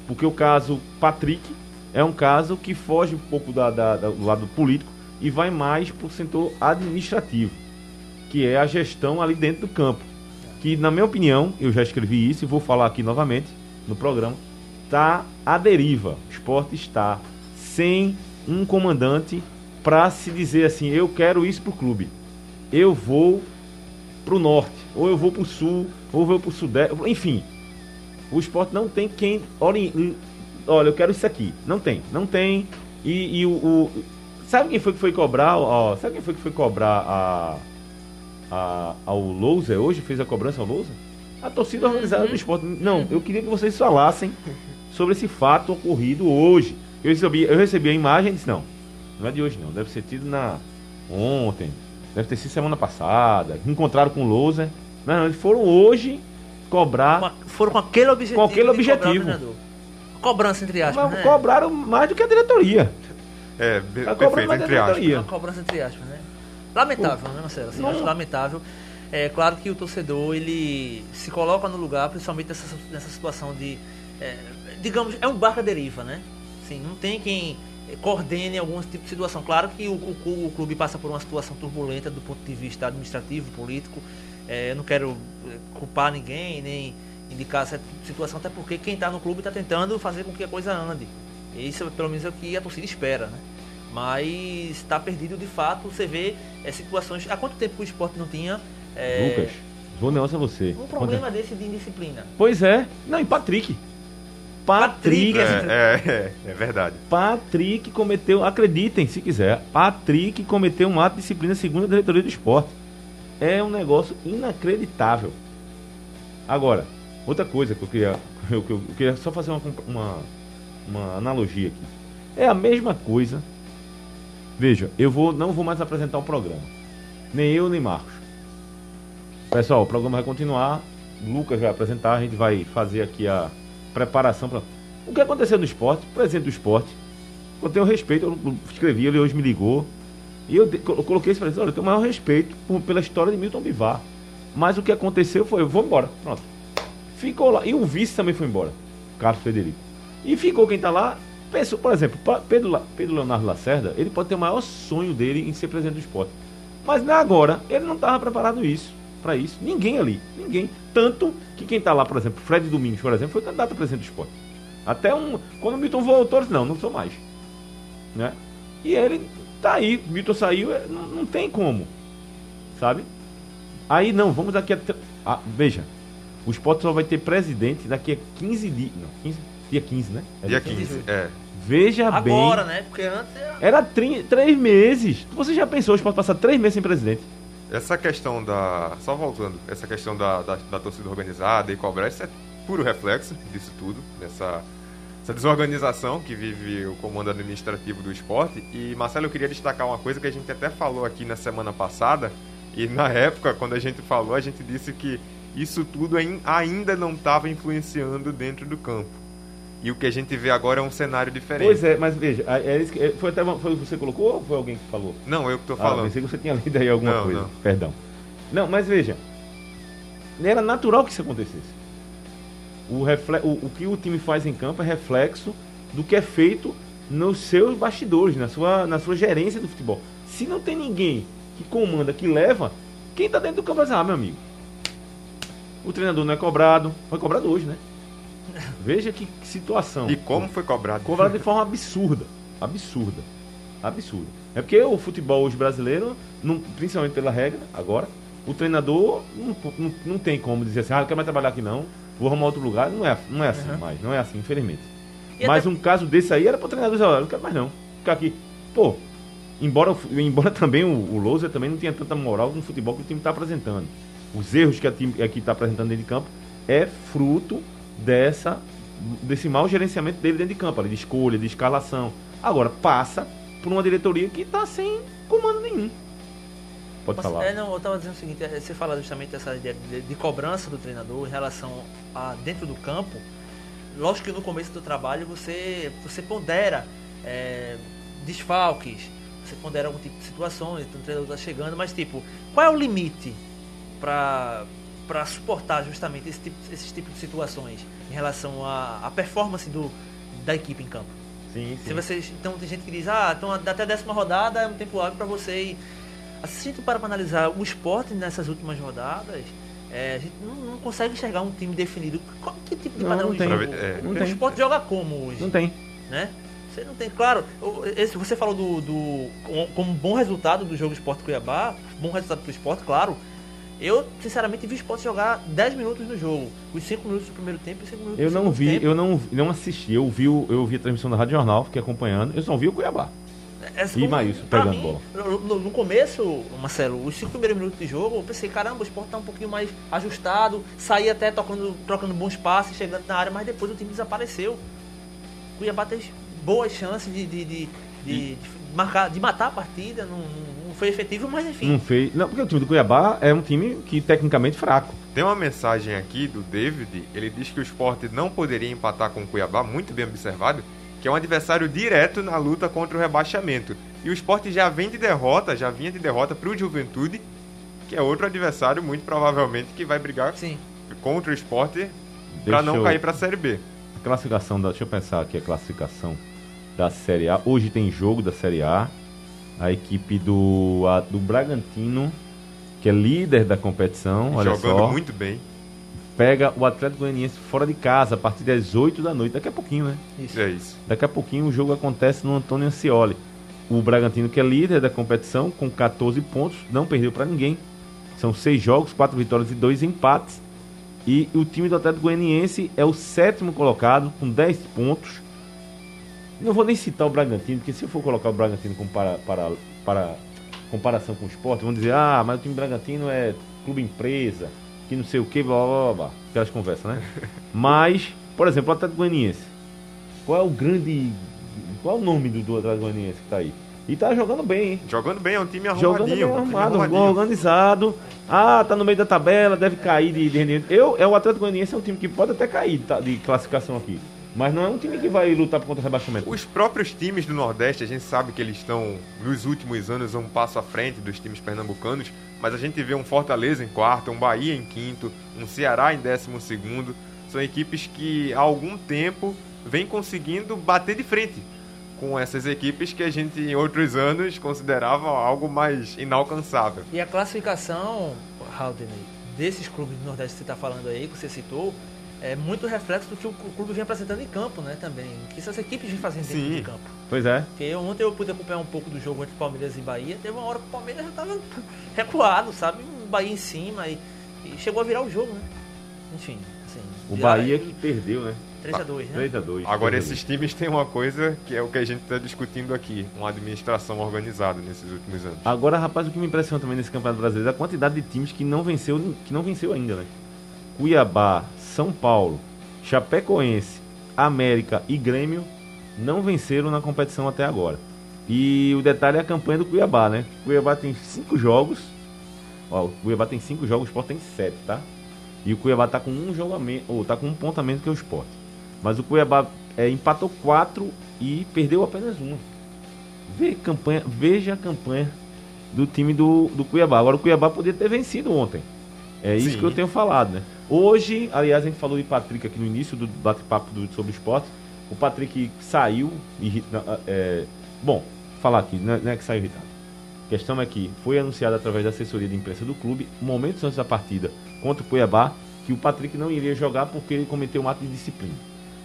Porque o caso Patrick é um caso que foge um pouco da, da- da- do lado político e vai mais para o setor administrativo, que é a gestão ali dentro do campo. Que, na minha opinião, eu já escrevi isso e vou falar aqui novamente no programa, está à deriva. O esporte está sem um comandante para se dizer assim, eu quero isso pro clube. Eu vou pro norte, ou eu vou pro sul, ou eu vou pro sudeste, enfim. O esporte não tem quem. ori- Olha, eu quero isso aqui. Não tem, não tem. E, e o, o- Sabe quem foi que foi cobrar? Ó, sabe quem foi que foi cobrar a, a, ao Lousa hoje? Fez a cobrança ao Lousa? A torcida organizada do esporte. Não, eu queria que vocês falassem sobre esse fato ocorrido hoje. Eu recebi, eu recebi a imagem e disse, não, não é de hoje não, deve ser tido na ontem, deve ter sido semana passada, encontraram com o Lousa. Não, não, eles foram hoje cobrar, Com a- foram com aquele objetivo. Com aquele objetivo. Cobrança, entre aspas, mas né? cobraram mais do que a diretoria. É, be- perfeito, entre aspas. diretoria. Uma cobrança entre aspas, né? Lamentável, né, Marcelo? Assim, acho lamentável. É claro que o torcedor, ele se coloca no lugar, principalmente nessa, nessa situação de... é, digamos, é um barco à deriva, né? Assim, não tem quem coordene algum tipo de situação. Claro que o, o, o clube passa por uma situação turbulenta do ponto de vista administrativo, político. É, eu não quero eh, culpar ninguém, nem indicar essa situação, até porque quem está no clube está tentando fazer com que a coisa ande. Isso pelo menos é o que a torcida espera, né? Mas está perdido de fato. Você vê é, situações. Há quanto tempo que o esporte não tinha é, Lucas, vou negócio a você. um problema desse de indisciplina? Pois é. Não, e Patrick. Patrick. É, é, é, é verdade. Patrick cometeu, acreditem se quiser, Patrick cometeu um ato de disciplina segundo a diretoria do esporte. É um negócio inacreditável. Agora, outra coisa que eu queria, eu, eu- eu queria só fazer uma, uma, uma analogia aqui. É a mesma coisa. Veja, eu vou, não vou mais apresentar o programa. Nem eu, nem Marcos. Pessoal, o programa vai continuar. O Lucas vai apresentar, a gente vai fazer aqui a preparação para. O que aconteceu no esporte, presidente do esporte, eu tenho respeito, eu escrevi, ele hoje me ligou. E eu, eu coloquei para ele, olha, eu tenho o maior respeito por- pela história de Milton Bivar. Mas o que aconteceu foi, eu vou embora, pronto. Ficou lá. E o vice também foi embora, Carlos Federico. E ficou quem tá lá. Pensou, por exemplo, Pedro, Pedro Leonardo Lacerda, ele pode ter o maior sonho dele em ser presidente do esporte. Mas na agora, ele não estava preparado isso, para isso. Ninguém ali, ninguém. Tanto que quem tá lá, por exemplo, Fred Domingos, por exemplo, foi candidato a presidente do esporte. Até um. Quando o Milton voltou, ele disse, não, não sou mais. Né? E ele tá aí, Milton saiu, é, não, não tem como. Sabe? Aí não, vamos daqui a. Ah, veja, o esporte só vai ter presidente daqui a 15 dias. Não, 15, dia 15, né? É Dia 15. 15, é. Veja Agora, bem. né? Porque antes era... Era tri- três meses. Você já pensou, o esporte passar três meses sem presidente? Essa questão da. Só voltando, essa questão da, da, da torcida organizada e cobrar, isso é puro reflexo disso tudo, dessa essa desorganização que vive o comando administrativo do esporte. E, Marcelo, eu queria destacar uma coisa que a gente até falou aqui na semana passada, e na época, quando a gente falou, a gente disse que isso tudo ain- ainda não estava influenciando dentro do campo. E o que a gente vê agora é um cenário diferente. Pois é, mas veja, é, é foi até foi você colocou ou foi alguém que falou? Não, eu que tô Ah, falando. pensei que você tinha lido aí alguma Não, coisa. não. Perdão. Não, mas veja. Era natural que isso acontecesse. O, refle o, o que o time faz em campo é reflexo do que é feito nos seus bastidores, na sua, na sua gerência do futebol. Se não tem ninguém que comanda, que leva, quem tá dentro do campo vai dizer, ah, meu amigo, o treinador não é cobrado. Foi cobrado hoje, né? Veja que situação. E como foi cobrado? Cobrado de forma absurda. Absurda. Absurda. É porque o futebol hoje brasileiro, não, principalmente pela regra, agora, o treinador não, não, não tem como dizer assim, ah, não quero mais trabalhar aqui não, vou arrumar outro lugar. Não é, não é assim Uhum. mais, não é assim, infelizmente. E Mas até- um caso desse aí era pro treinador dizer, olha, não quero mais não. Ficar aqui. Pô, embora, embora também o, o Lousa também não tenha tanta moral no futebol que o time está apresentando. Os erros que a time aqui está apresentando dentro de campo é fruto dessa desse mau gerenciamento dele dentro de campo, ali, de escolha, de escalação. Agora, passa por uma diretoria que está sem comando nenhum. Pode Mas, falar. É, não, eu tava dizendo o seguinte, é, você fala justamente dessa ideia de, de cobrança do treinador em relação a dentro do campo. Lógico que no começo do trabalho você, você pondera é, desfalques, você pondera algum tipo de situações, então o treinador tá chegando, mas tipo, qual é o limite para para suportar justamente esse tipo, esses tipos de situações em relação à, à performance do, da equipe em campo? Sim, Se vocês, então tem gente que diz, ah, então até a décima rodada é um tempo hábil para você ir. Assim, para analisar o esporte nessas últimas rodadas, é, a gente não, não consegue enxergar um time definido. Qual, que tipo de Não, padrão não de tem. jogo? É. Não o tem. esporte joga como hoje? Não tem. né? Você não tem, claro, o- esse, você falou do, do com- como bom resultado do jogo Esporte Cuiabá, bom resultado pro esporte, claro. Eu, sinceramente, vi o esporte jogar 10 minutos no jogo. Os 5 minutos do primeiro tempo e 5 minutos Eu do não segundo vi, tempo. eu não, não assisti. Eu vi, eu vi a transmissão da Rádio Jornal, fiquei acompanhando. Eu só vi o Cuiabá. Essa E como- Maílson pra pegando mim, bola. No, no- começo, Marcelo, os cinco primeiros minutos de jogo, eu pensei, caramba, o esporte tá um pouquinho mais ajustado, saí até tocando, trocando bons passes, chegando na área, mas depois o time desapareceu. O Cuiabá teve boas chances de, de, de, de- de marcar, de matar a partida, não- não foi efetivo, mas enfim. Não fez. Não, porque o time do Cuiabá é um time que tecnicamente fraco. Tem uma mensagem aqui do David, ele diz que o esporte não poderia empatar com o Cuiabá, muito bem observado, que é um adversário direto na luta contra o rebaixamento. E o esporte já vem de derrota, já vinha de derrota para o Juventude, que é outro adversário muito provavelmente que vai brigar Sim. contra o esporte para não eu- cair para a Série B. A classificação da. Deixa eu pensar aqui a classificação da Série A. Hoje tem jogo da Série A. A equipe do, a- do Bragantino, que é líder da competição, olha jogando só. muito bem. Pega o Atlético Goianiense fora de casa a partir das 8 da noite. Daqui a pouquinho, né? Isso. É isso. Daqui a pouquinho o jogo acontece no Antônio Ancioli. O Bragantino, que é líder da competição, com 14 pontos, não perdeu para ninguém. São seis jogos, quatro vitórias e dois empates. E o time do Atlético Goianiense é o sétimo colocado, com 10 pontos. Não vou nem citar o Bragantino, porque se eu for colocar o Bragantino como para, para, para comparação com o esporte, vão dizer, ah, mas o time Bragantino é clube empresa, que não sei o que, blá blá blá, blá. Aquelas conversas, né? mas, por exemplo, o Atlético Goianiense. Qual é o grande. Qual é o nome do, do Atlético Goianiense que tá aí? E tá jogando bem, hein? Jogando bem, é um time Jogando arrumadinho. bem um time arrumado, arrumadinho. organizado. Ah, tá no meio da tabela, deve cair de, de. Eu, é, o Atlético Goianiense é um time que pode até cair tá, de classificação aqui. Mas não é um time que vai lutar contra o rebaixamento. Os próprios times do Nordeste, a gente sabe que eles estão, nos últimos anos, um passo à frente dos times pernambucanos, mas a gente vê um Fortaleza em quarto, um Bahia em quinto, um Ceará em décimo segundo. São equipes que há algum tempo vêm conseguindo bater de frente com essas equipes que a gente em outros anos considerava algo mais inalcançável. E a classificação, Haldane, desses clubes do Nordeste que você está falando aí, que você citou, é muito reflexo do que o clube vem apresentando em campo, né, também. Que essas equipes vêm fazendo dentro Sim. de campo. Pois é. Porque ontem eu pude acompanhar um pouco do jogo entre Palmeiras e Bahia. Teve uma hora que o Palmeiras já estava recuado, sabe? O Bahia em cima e, e chegou a virar o jogo, né? Enfim, assim. O Bahia que perdeu, né? 3x2, né? 3 a 2 Agora, esses times têm uma coisa que é o que a gente está discutindo aqui, uma administração organizada nesses últimos anos. Agora, rapaz, o que me impressiona também nesse Campeonato Brasileiro é a quantidade de times que não venceu, que não venceu ainda, né? Cuiabá, São Paulo, Chapecoense, América e Grêmio não venceram na competição até agora. E o detalhe é a campanha do Cuiabá, né? O Cuiabá tem cinco jogos. Ó, o Cuiabá tem cinco jogos, o Sport tem sete, tá? E o Cuiabá tá com um jogo a menos, ou tá com um ponto a menos que o Sport. Mas o Cuiabá é, empatou quatro e perdeu apenas uma. Vê campanha, veja a campanha do time do, do Cuiabá. Agora o Cuiabá poderia ter vencido ontem. É isso Sim. que eu tenho falado, né? Hoje, aliás, a gente falou de Patrick aqui no início do bate-papo sobre esporte. O Patrick saiu na- é, bom, falar aqui, não é, não é que saiu irritado. A questão é que foi anunciado através da assessoria de imprensa do clube, momentos antes da partida contra o Cuiabá, que o Patrick não iria jogar porque ele cometeu um ato de disciplina.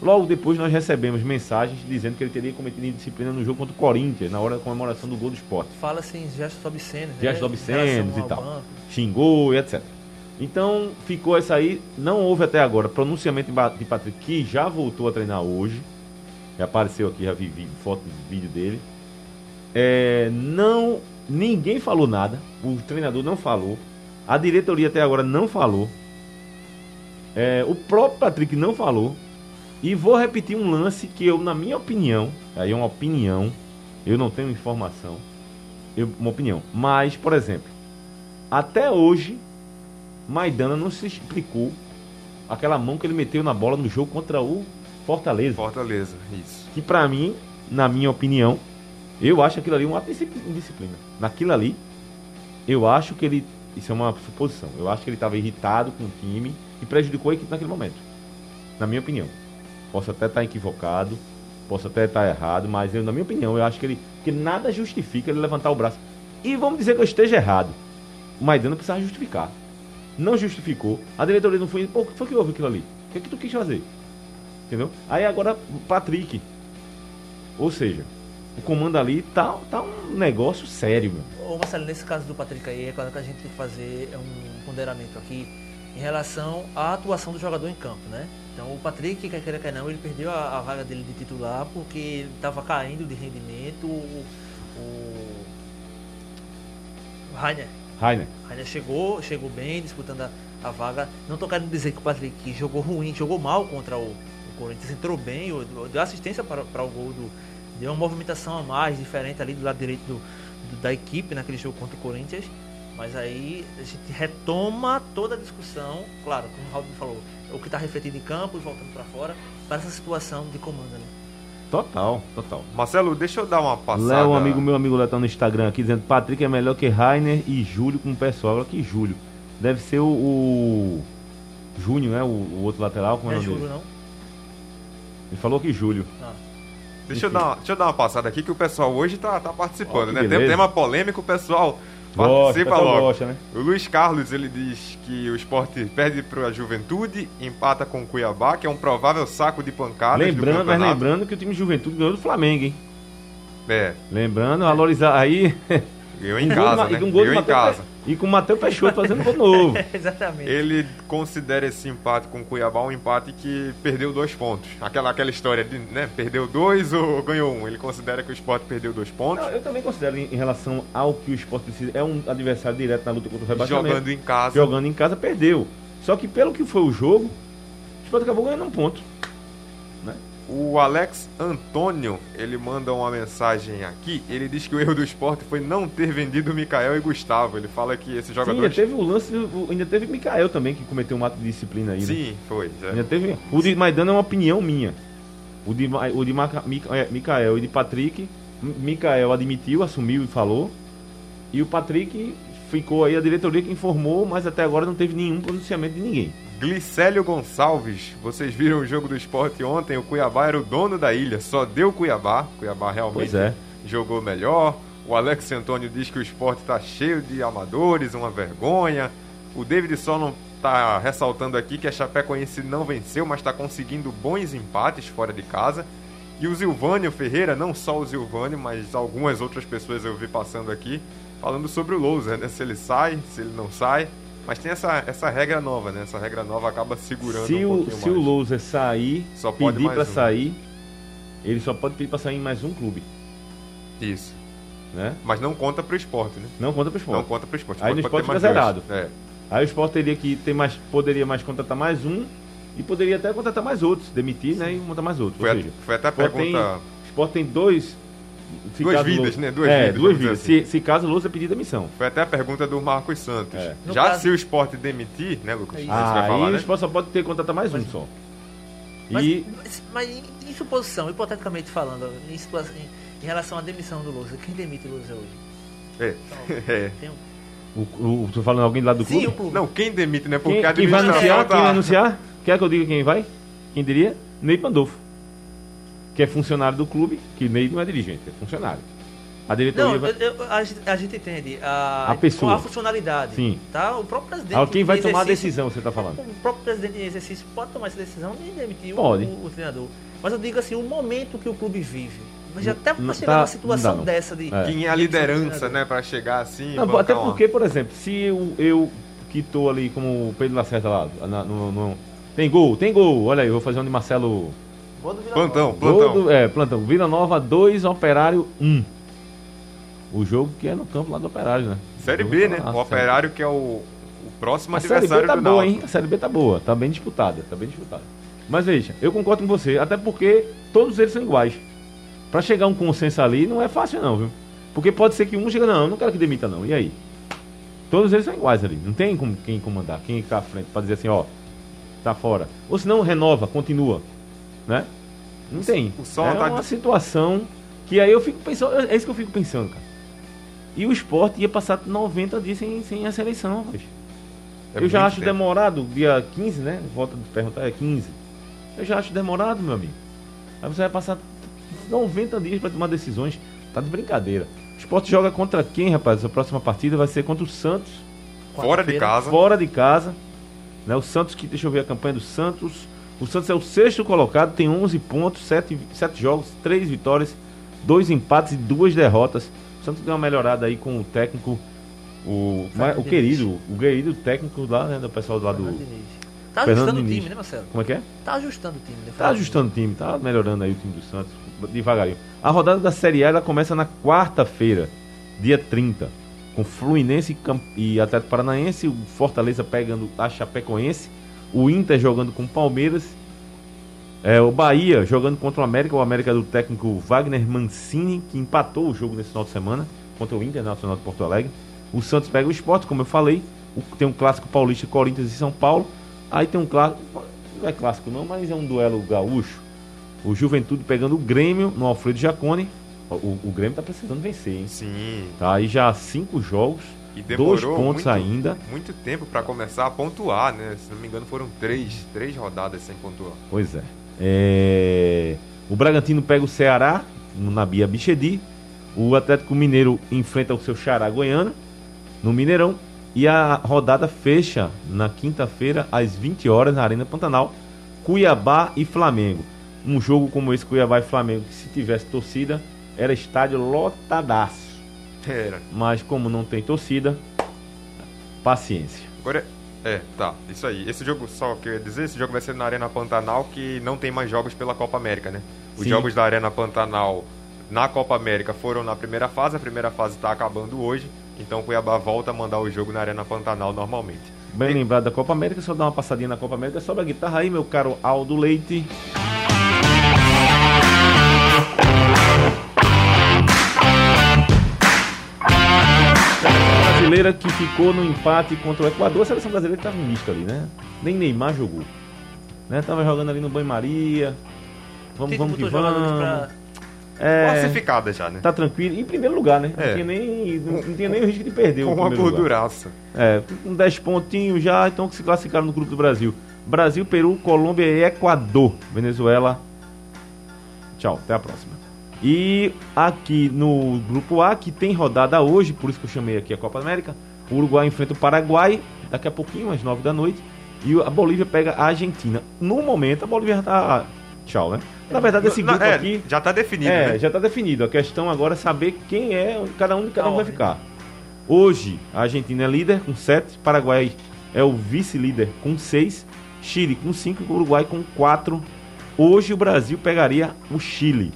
Logo depois nós recebemos mensagens dizendo que ele teria cometido indisciplina no jogo contra o Corinthians, na hora da comemoração do gol do esporte. Fala-se em gestos obscenos, Gestos né? obscenos e tal. banco. Xingou e etc. Então ficou essa aí. Não houve até agora pronunciamento de Patrick, que já voltou a treinar hoje. Já apareceu aqui, já vi vi- foto vídeo dele. É, não, ninguém falou nada. O treinador não falou. A diretoria até agora não falou. É, o próprio Patrick não falou. E vou repetir um lance que eu, na minha opinião, aí é uma opinião, eu não tenho informação, eu- uma opinião. Mas, por exemplo, até hoje, Maidana não se explicou aquela mão que ele meteu na bola no jogo contra o Fortaleza. Fortaleza, isso. Que pra mim, na minha opinião, eu acho aquilo ali um ato de disci- indisciplina. Naquilo ali, eu acho que ele. Isso é uma suposição. Eu acho que ele estava irritado com o time e prejudicou a equipe naquele momento. Na minha opinião. Posso até estar equivocado, posso até estar errado, mas eu, na minha opinião, eu acho que ele. que nada justifica ele levantar o braço. E vamos dizer que eu esteja errado. O Maidana precisava justificar. Não justificou. A diretoria não foi. Pô, o que foi que houve aquilo ali? O que é que tu quis fazer? Entendeu? Aí agora, Patrick. Ou seja, o comando ali tá, tá um negócio sério, meu. Ô Marcelo, nesse caso do Patrick aí, é claro que a gente tem que fazer um ponderamento aqui em relação à atuação do jogador em campo, né? Então o Patrick, quer queira quer não, ele perdeu a, a vaga dele de titular porque ele estava caindo de rendimento. O, o Rainer, Rainer. Rainer chegou, chegou bem, disputando a, a vaga. Não tô querendo dizer que o Patrick jogou ruim, jogou mal contra o, o Corinthians, entrou bem, deu assistência para, para o gol do. Deu uma movimentação a mais, diferente ali do lado direito do, do- da equipe naquele jogo contra o Corinthians. Mas aí a gente retoma toda a discussão, claro, como o Raul falou, o que está refletido em campo e voltando para fora, para essa situação de comando ali. Total, total. Marcelo, deixa eu dar uma passada. Léo, um amigo meu, amigo Léo, tá no Instagram aqui dizendo Patrick é melhor que Rainer e Júlio com o pessoal. Agora que Júlio. Deve ser o. o Júnior, né? O, o outro lateral, como Não é é o nome juro, dele? não? Ele falou que Júlio. Ah. Deixa eu, dar, uma- deixa eu dar uma passada aqui que o pessoal hoje tá, tá participando, né? Tem beleza. tema polêmico, o pessoal participa pessoal logo. gosta, né? O Luiz Carlos, ele diz que o esporte perde para a Juventude, empata com o Cuiabá, que é um provável saco de pancadas do Lembrando, mas lembrando que o time de Juventude ganhou do Flamengo, hein? É, Lembrando, valorizar aí. ganhou em um gol casa, né? um gol Ganhou em casa. E com o Matheus Peixoto fazendo gol novo. Exatamente. Ele considera esse empate com o Cuiabá um empate que perdeu dois pontos. Aquela, aquela história de, né, perdeu dois ou ganhou um. Ele considera que o esporte perdeu dois pontos. Não, eu também considero em, em relação ao que o esporte precisa. É um adversário direto na luta contra o rebaixamento. Jogando em casa. Jogando em casa, perdeu. Só que pelo que foi o jogo, o esporte acabou ganhando um ponto. O Alex Antônio, ele manda uma mensagem aqui. Ele diz que o erro do esporte foi não ter vendido Mikael e Gustavo. Ele fala que esses Sim, ainda teve o lance, o- ainda teve Mikael também, que cometeu um ato de disciplina aí. né? Sim, foi. já. Ainda teve. O de Maidana é uma opinião minha. O de, o de Maca- é, Mikael e de Patrick, Mikael admitiu, assumiu e falou. E o Patrick ficou aí, a diretoria que informou, mas até agora não teve nenhum pronunciamento de ninguém. Glicélio Gonçalves, vocês viram o jogo do esporte ontem? O Cuiabá era o dono da ilha, só deu Cuiabá. Cuiabá realmente é. jogou melhor. O Alex Antônio diz que o esporte está cheio de amadores, uma vergonha. O David Solon está ressaltando aqui que a Chapecoense não venceu, mas está conseguindo bons empates fora de casa. E o Silvânio Ferreira, não só o Silvânio, mas algumas outras pessoas eu vi passando aqui, falando sobre o Louser, né? Se ele sai, se ele não sai. Mas tem essa, essa regra nova, né? Essa regra nova acaba segurando Se um o, pouquinho se o mais. loser sair, Só pode pedir pra um. sair, ele só pode pedir pra sair em mais um clube, Isso. né? Mas não conta pro esporte, né? Não conta pro esporte. Não conta pro esporte. Aí no Pode- pode esporte fica zerado. É. Aí o esporte teria que ter mais, poderia mais contratar mais um e poderia até contratar mais outros, demitir, né, e montar mais outros. Foi, Ou a- seja, foi até a o tem- pergunta. o esporte tem dois... se Duas o vidas, Lousa- né? Duas é, vidas, duas vidas. dizer Se, se caso o Lousa pedir demissão. Foi até a pergunta do Marcos Santos. É. Já caso- se o esporte demitir, né, Lucas? Aí Você vai Aí falar, o né? esporte só pode ter contratar mais um só. Mas, E mas, mas em, em suposição, hipoteticamente falando, em, em- em relação à demissão do Lousa, quem demite o Lousa hoje? É. Então, É. tem um... o, o, tô falando alguém lá do Sim, clube? o clube. Não, quem demite, né? Porque Quem, a quem vai anunciar? tá- Quem vai anunciar? Quer que eu diga quem vai? Quem diria? Ney Pandolfo. Que é funcionário do clube, que Ney não é dirigente, é funcionário. A diretoria Não, vai... eu- eu- a, gente- a gente entende a, A pessoa. a funcionalidade. Sim. Tá? O próprio presidente. Ah, quem vai tomar a decisão, você tá falando. O próprio presidente em exercício pode tomar essa decisão de demitir o- Pode. O, o treinador. Mas eu digo assim, o momento que o clube vive. Mas já até para chegar tá- numa situação não dá, não. dessa de. É. Quem é a liderança, né, pra chegar assim e Não, até uma- porque, por exemplo, se eu, eu que tô ali como o Pedro Lacerda lá, na- no, no- tem gol, tem gol, olha aí, eu vou fazer um de Marcelo. Gol do Vila Plantão, Nova. plantão. Gol do- é, plantão. Vila Nova 2, Operário 1. O jogo que é no campo lá do Operário, né? Série O B, jogo né? tá lá, O Operário que é o, o próximo A Série B adversário tá do boa, Náutico. hein? A Série B tá boa, tá bem disputada, tá bem disputada. Mas veja, eu concordo com você, até porque todos eles são iguais. Pra chegar a um consenso ali não é fácil não, viu? Porque pode ser que um chega, não, eu não quero que demita não. E aí? Todos eles são iguais ali. Não tem como quem comandar, quem ficar à frente pra dizer assim, ó, tá fora. Ou se não, renova, continua. Né? Não tem. o sol é tá uma situação que aí eu fico pensando, é isso que eu fico pensando, cara. E o esporte ia passar 90 dias sem, sem essa eleição, rapaz. É eu já acho tempo. demorado, dia 15, né? Volta de perguntar, é 15. Eu já acho demorado, meu amigo. Aí você vai passar 90 dias para tomar decisões. Tá de brincadeira. O esporte joga contra quem, rapaz? A próxima partida vai ser contra o Santos, Fora de casa. fora de casa. Né? O Santos, que deixa eu ver a campanha do Santos. O Santos é o sexto colocado, tem 11 pontos, 7, sete jogos, 3 vitórias, 2 empates e 2 derrotas. O Santos deu uma melhorada aí com o técnico, o, o querido, o querido técnico lá, né, do pessoal lá do. Tá Fernando ajustando o time, né, Marcelo? Como é que é? Tá ajustando o time, né? Tá ajustando o time, tá melhorando aí o time do Santos, devagarinho. A rodada da Série A ela começa na quarta-feira, dia 30, com Fluminense e Atlético Paranaense, o Fortaleza pegando a Chapecoense, o Inter jogando com o Palmeiras, é, o Bahia jogando contra o América, o América do técnico Wagner Mancini, que empatou o jogo nesse final de semana contra o Internacional de Porto Alegre. O Santos pega o esporte, como eu falei. O- tem um clássico paulista, Corinthians e São Paulo. Aí tem um clássico, não é clássico não, mas é um duelo gaúcho. O Juventude pegando o Grêmio no Alfredo Jacone. O, o Grêmio tá precisando vencer, hein? Sim. Tá aí já cinco jogos, E demorou dois pontos muito, ainda. muito tempo pra começar a pontuar, né? Se não me engano, foram três, três rodadas sem pontuar. Pois é. É, O Bragantino pega o Ceará, no Nabia Bichedi. O Atlético Mineiro enfrenta o seu Xará Goiano, no Mineirão. E a rodada fecha na quinta-feira, às 20 horas, na Arena Pantanal. Cuiabá e Flamengo. Um jogo como esse, Cuiabá e Flamengo, que se tivesse torcida, era estádio lotadaço. Era. Mas como não tem torcida, paciência. Agora, é, tá, isso aí. Esse jogo, só que eu ia dizer, esse jogo vai ser na Arena Pantanal, que não tem mais jogos pela Copa América, né? Os Sim. jogos da Arena Pantanal na Copa América foram na primeira fase, a primeira fase tá acabando hoje, então o Cuiabá volta a mandar o jogo na Arena Pantanal normalmente. Bem lembrado da Copa América, só dar uma passadinha na Copa América. Sobe a guitarra aí, meu caro Aldo Leite. Brasileira que ficou no empate contra o Equador, a seleção brasileira estava mista ali, né? Nem Neymar jogou. Né? Tava jogando ali no banho-maria. Vamos, vamos que vamos. pra- É, Classificada já, né? tá tranquilo. Em primeiro lugar, né? É. Não, tinha nem, não, não tinha nem o risco de perder o Com uma gorduraça. É, com 10 pontinhos já, então que se classificaram no grupo do Brasil. Brasil, Peru, Colômbia e Equador. Venezuela. Tchau, até a próxima. E aqui no grupo A, que tem rodada hoje, por isso que eu chamei aqui a Copa América. O Uruguai enfrenta o Paraguai, daqui a pouquinho, às 9 da noite. E a Bolívia pega a Argentina. No momento, a Bolívia já tá. Tchau, né? Na verdade, esse grupo é, aqui. já tá definido, É, né? já está definido. A questão agora é saber quem é, cada um de cada um vai ficar. Hoje, a Argentina é líder com 7, Paraguai é o vice-líder com 6, Chile com 5 e Uruguai com 4. Hoje o Brasil pegaria o Chile.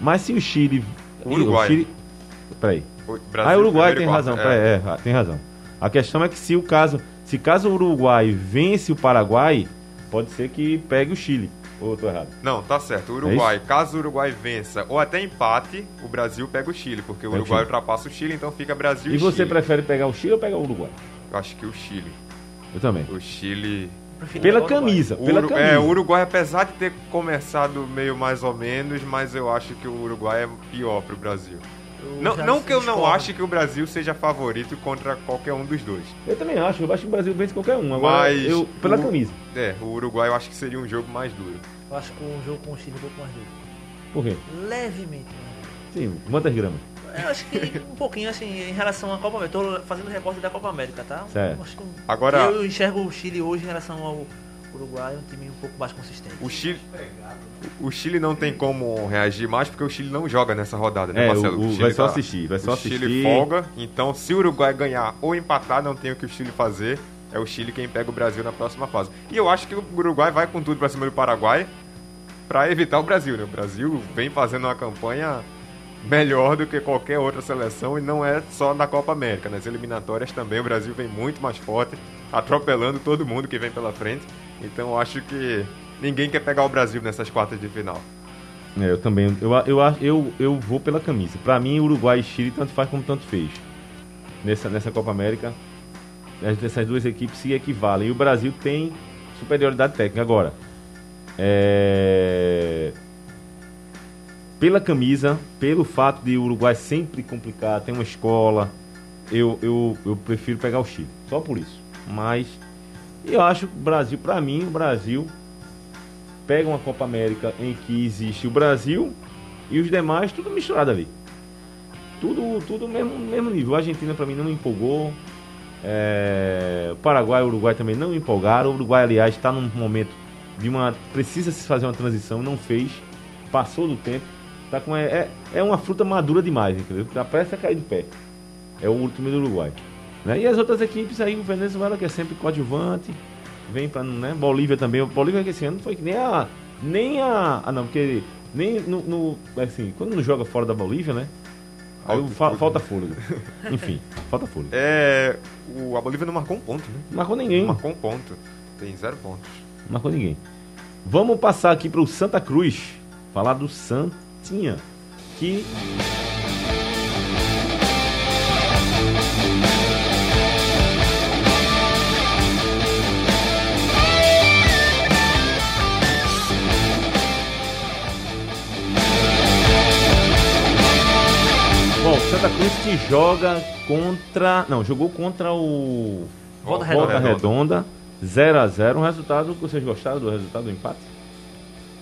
Mas se o Chile. O Uruguai. O Chile, peraí. O Brasil, ah, o Uruguai tem quarto, razão, é. peraí, é, ah, tem razão. A questão é que se o caso. Se caso o Uruguai vence o Paraguai, pode ser que pegue o Chile. Ou eu tô errado? Não, tá certo. O Uruguai, caso o Uruguai vença ou até empate, o Brasil pega o Chile, porque o o Uruguai Chile. ultrapassa o Chile, então fica Brasil e, E você Chile. prefere pegar o Chile ou pegar o Uruguai? Eu acho que o Chile. Eu também. O Chile. Pela o Uruguai. camisa, O pela Uru- camisa. É, o Uruguai, apesar de ter começado meio mais ou menos, mas eu acho que o Uruguai é pior pro Brasil. Eu Não, não que eu não ache que o Brasil seja favorito contra qualquer um dos dois. Eu também acho, eu acho que o Brasil vence qualquer um. Agora, Mas eu, pela o- camisa. É, o Uruguai eu acho que seria um jogo mais duro. Eu acho que o jogo com o Chile é um pouco mais duro. Por quê? Levemente. Sim, quantas gramas? Eu acho que um pouquinho assim, em relação à Copa América. Tô fazendo recorte da Copa América, tá? Certo. Eu acho que Agora- Eu enxergo o Chile hoje em relação ao Uruguai, um time um pouco mais consistente. O Chile, o Chile não tem como reagir mais porque o Chile não joga nessa rodada, né, É, Marcelo? o- o- Chile vai só tá- assistir, vai só o Chile assistir. folga, então se o Uruguai ganhar ou empatar, não tem o que o Chile fazer. É o Chile quem pega o Brasil na próxima fase. E eu acho que o Uruguai vai com tudo pra cima do Paraguai pra evitar o Brasil, né? O Brasil vem fazendo uma campanha melhor do que qualquer outra seleção e não é só na Copa América. Nas eliminatórias também o Brasil vem muito mais forte, atropelando todo mundo que vem pela frente. Então acho que ninguém quer pegar o Brasil nessas quartas de final. É, eu também. Eu, eu, eu, eu, vou pela camisa. Pra mim, Uruguai e Chile tanto faz como tanto fez. Nessa, nessa Copa América, as- essas duas equipes se equivalem. E o Brasil tem superioridade técnica. Agora, é... pela camisa, pelo fato de o Uruguai sempre complicar, tem uma escola, eu, eu, eu prefiro pegar o Chile. Só por isso. Mas eu acho que o Brasil, pra mim, o Brasil pega uma Copa América em que existe o Brasil e os demais tudo misturado ali. Tudo, tudo mesmo, mesmo nível. A Argentina pra mim não empolgou. É, Paraguai e Uruguai também não empolgaram. O Uruguai, aliás, está num momento de uma. Precisa se fazer uma transição, não fez. Passou do tempo. Tá com, é, é uma fruta madura demais, entendeu? Tá prestes a cair do pé. É o último do Uruguai. Né? E as outras equipes aí, o Venezuela, que é sempre coadjuvante, vem pra. Né? Bolívia também. Bolívia que esse ano foi que nem a. Nem a. Ah, não, porque. Nem no. no- assim, quando não joga fora da Bolívia, né? Aí Falta fa- falta fôlego. Enfim, falta fôlego. É, o, a Bolívia não marcou um ponto, né? Não marcou ninguém. Não marcou um ponto. Tem zero pontos. Não marcou ninguém. Vamos passar aqui para o Santa Cruz. Falar do Santinha. Que. Bom, Santa Cruz que joga contra. Não, jogou contra o. Volta Volta Redonda. Redonda. 0x0. Um resultado vocês gostaram do resultado do empate?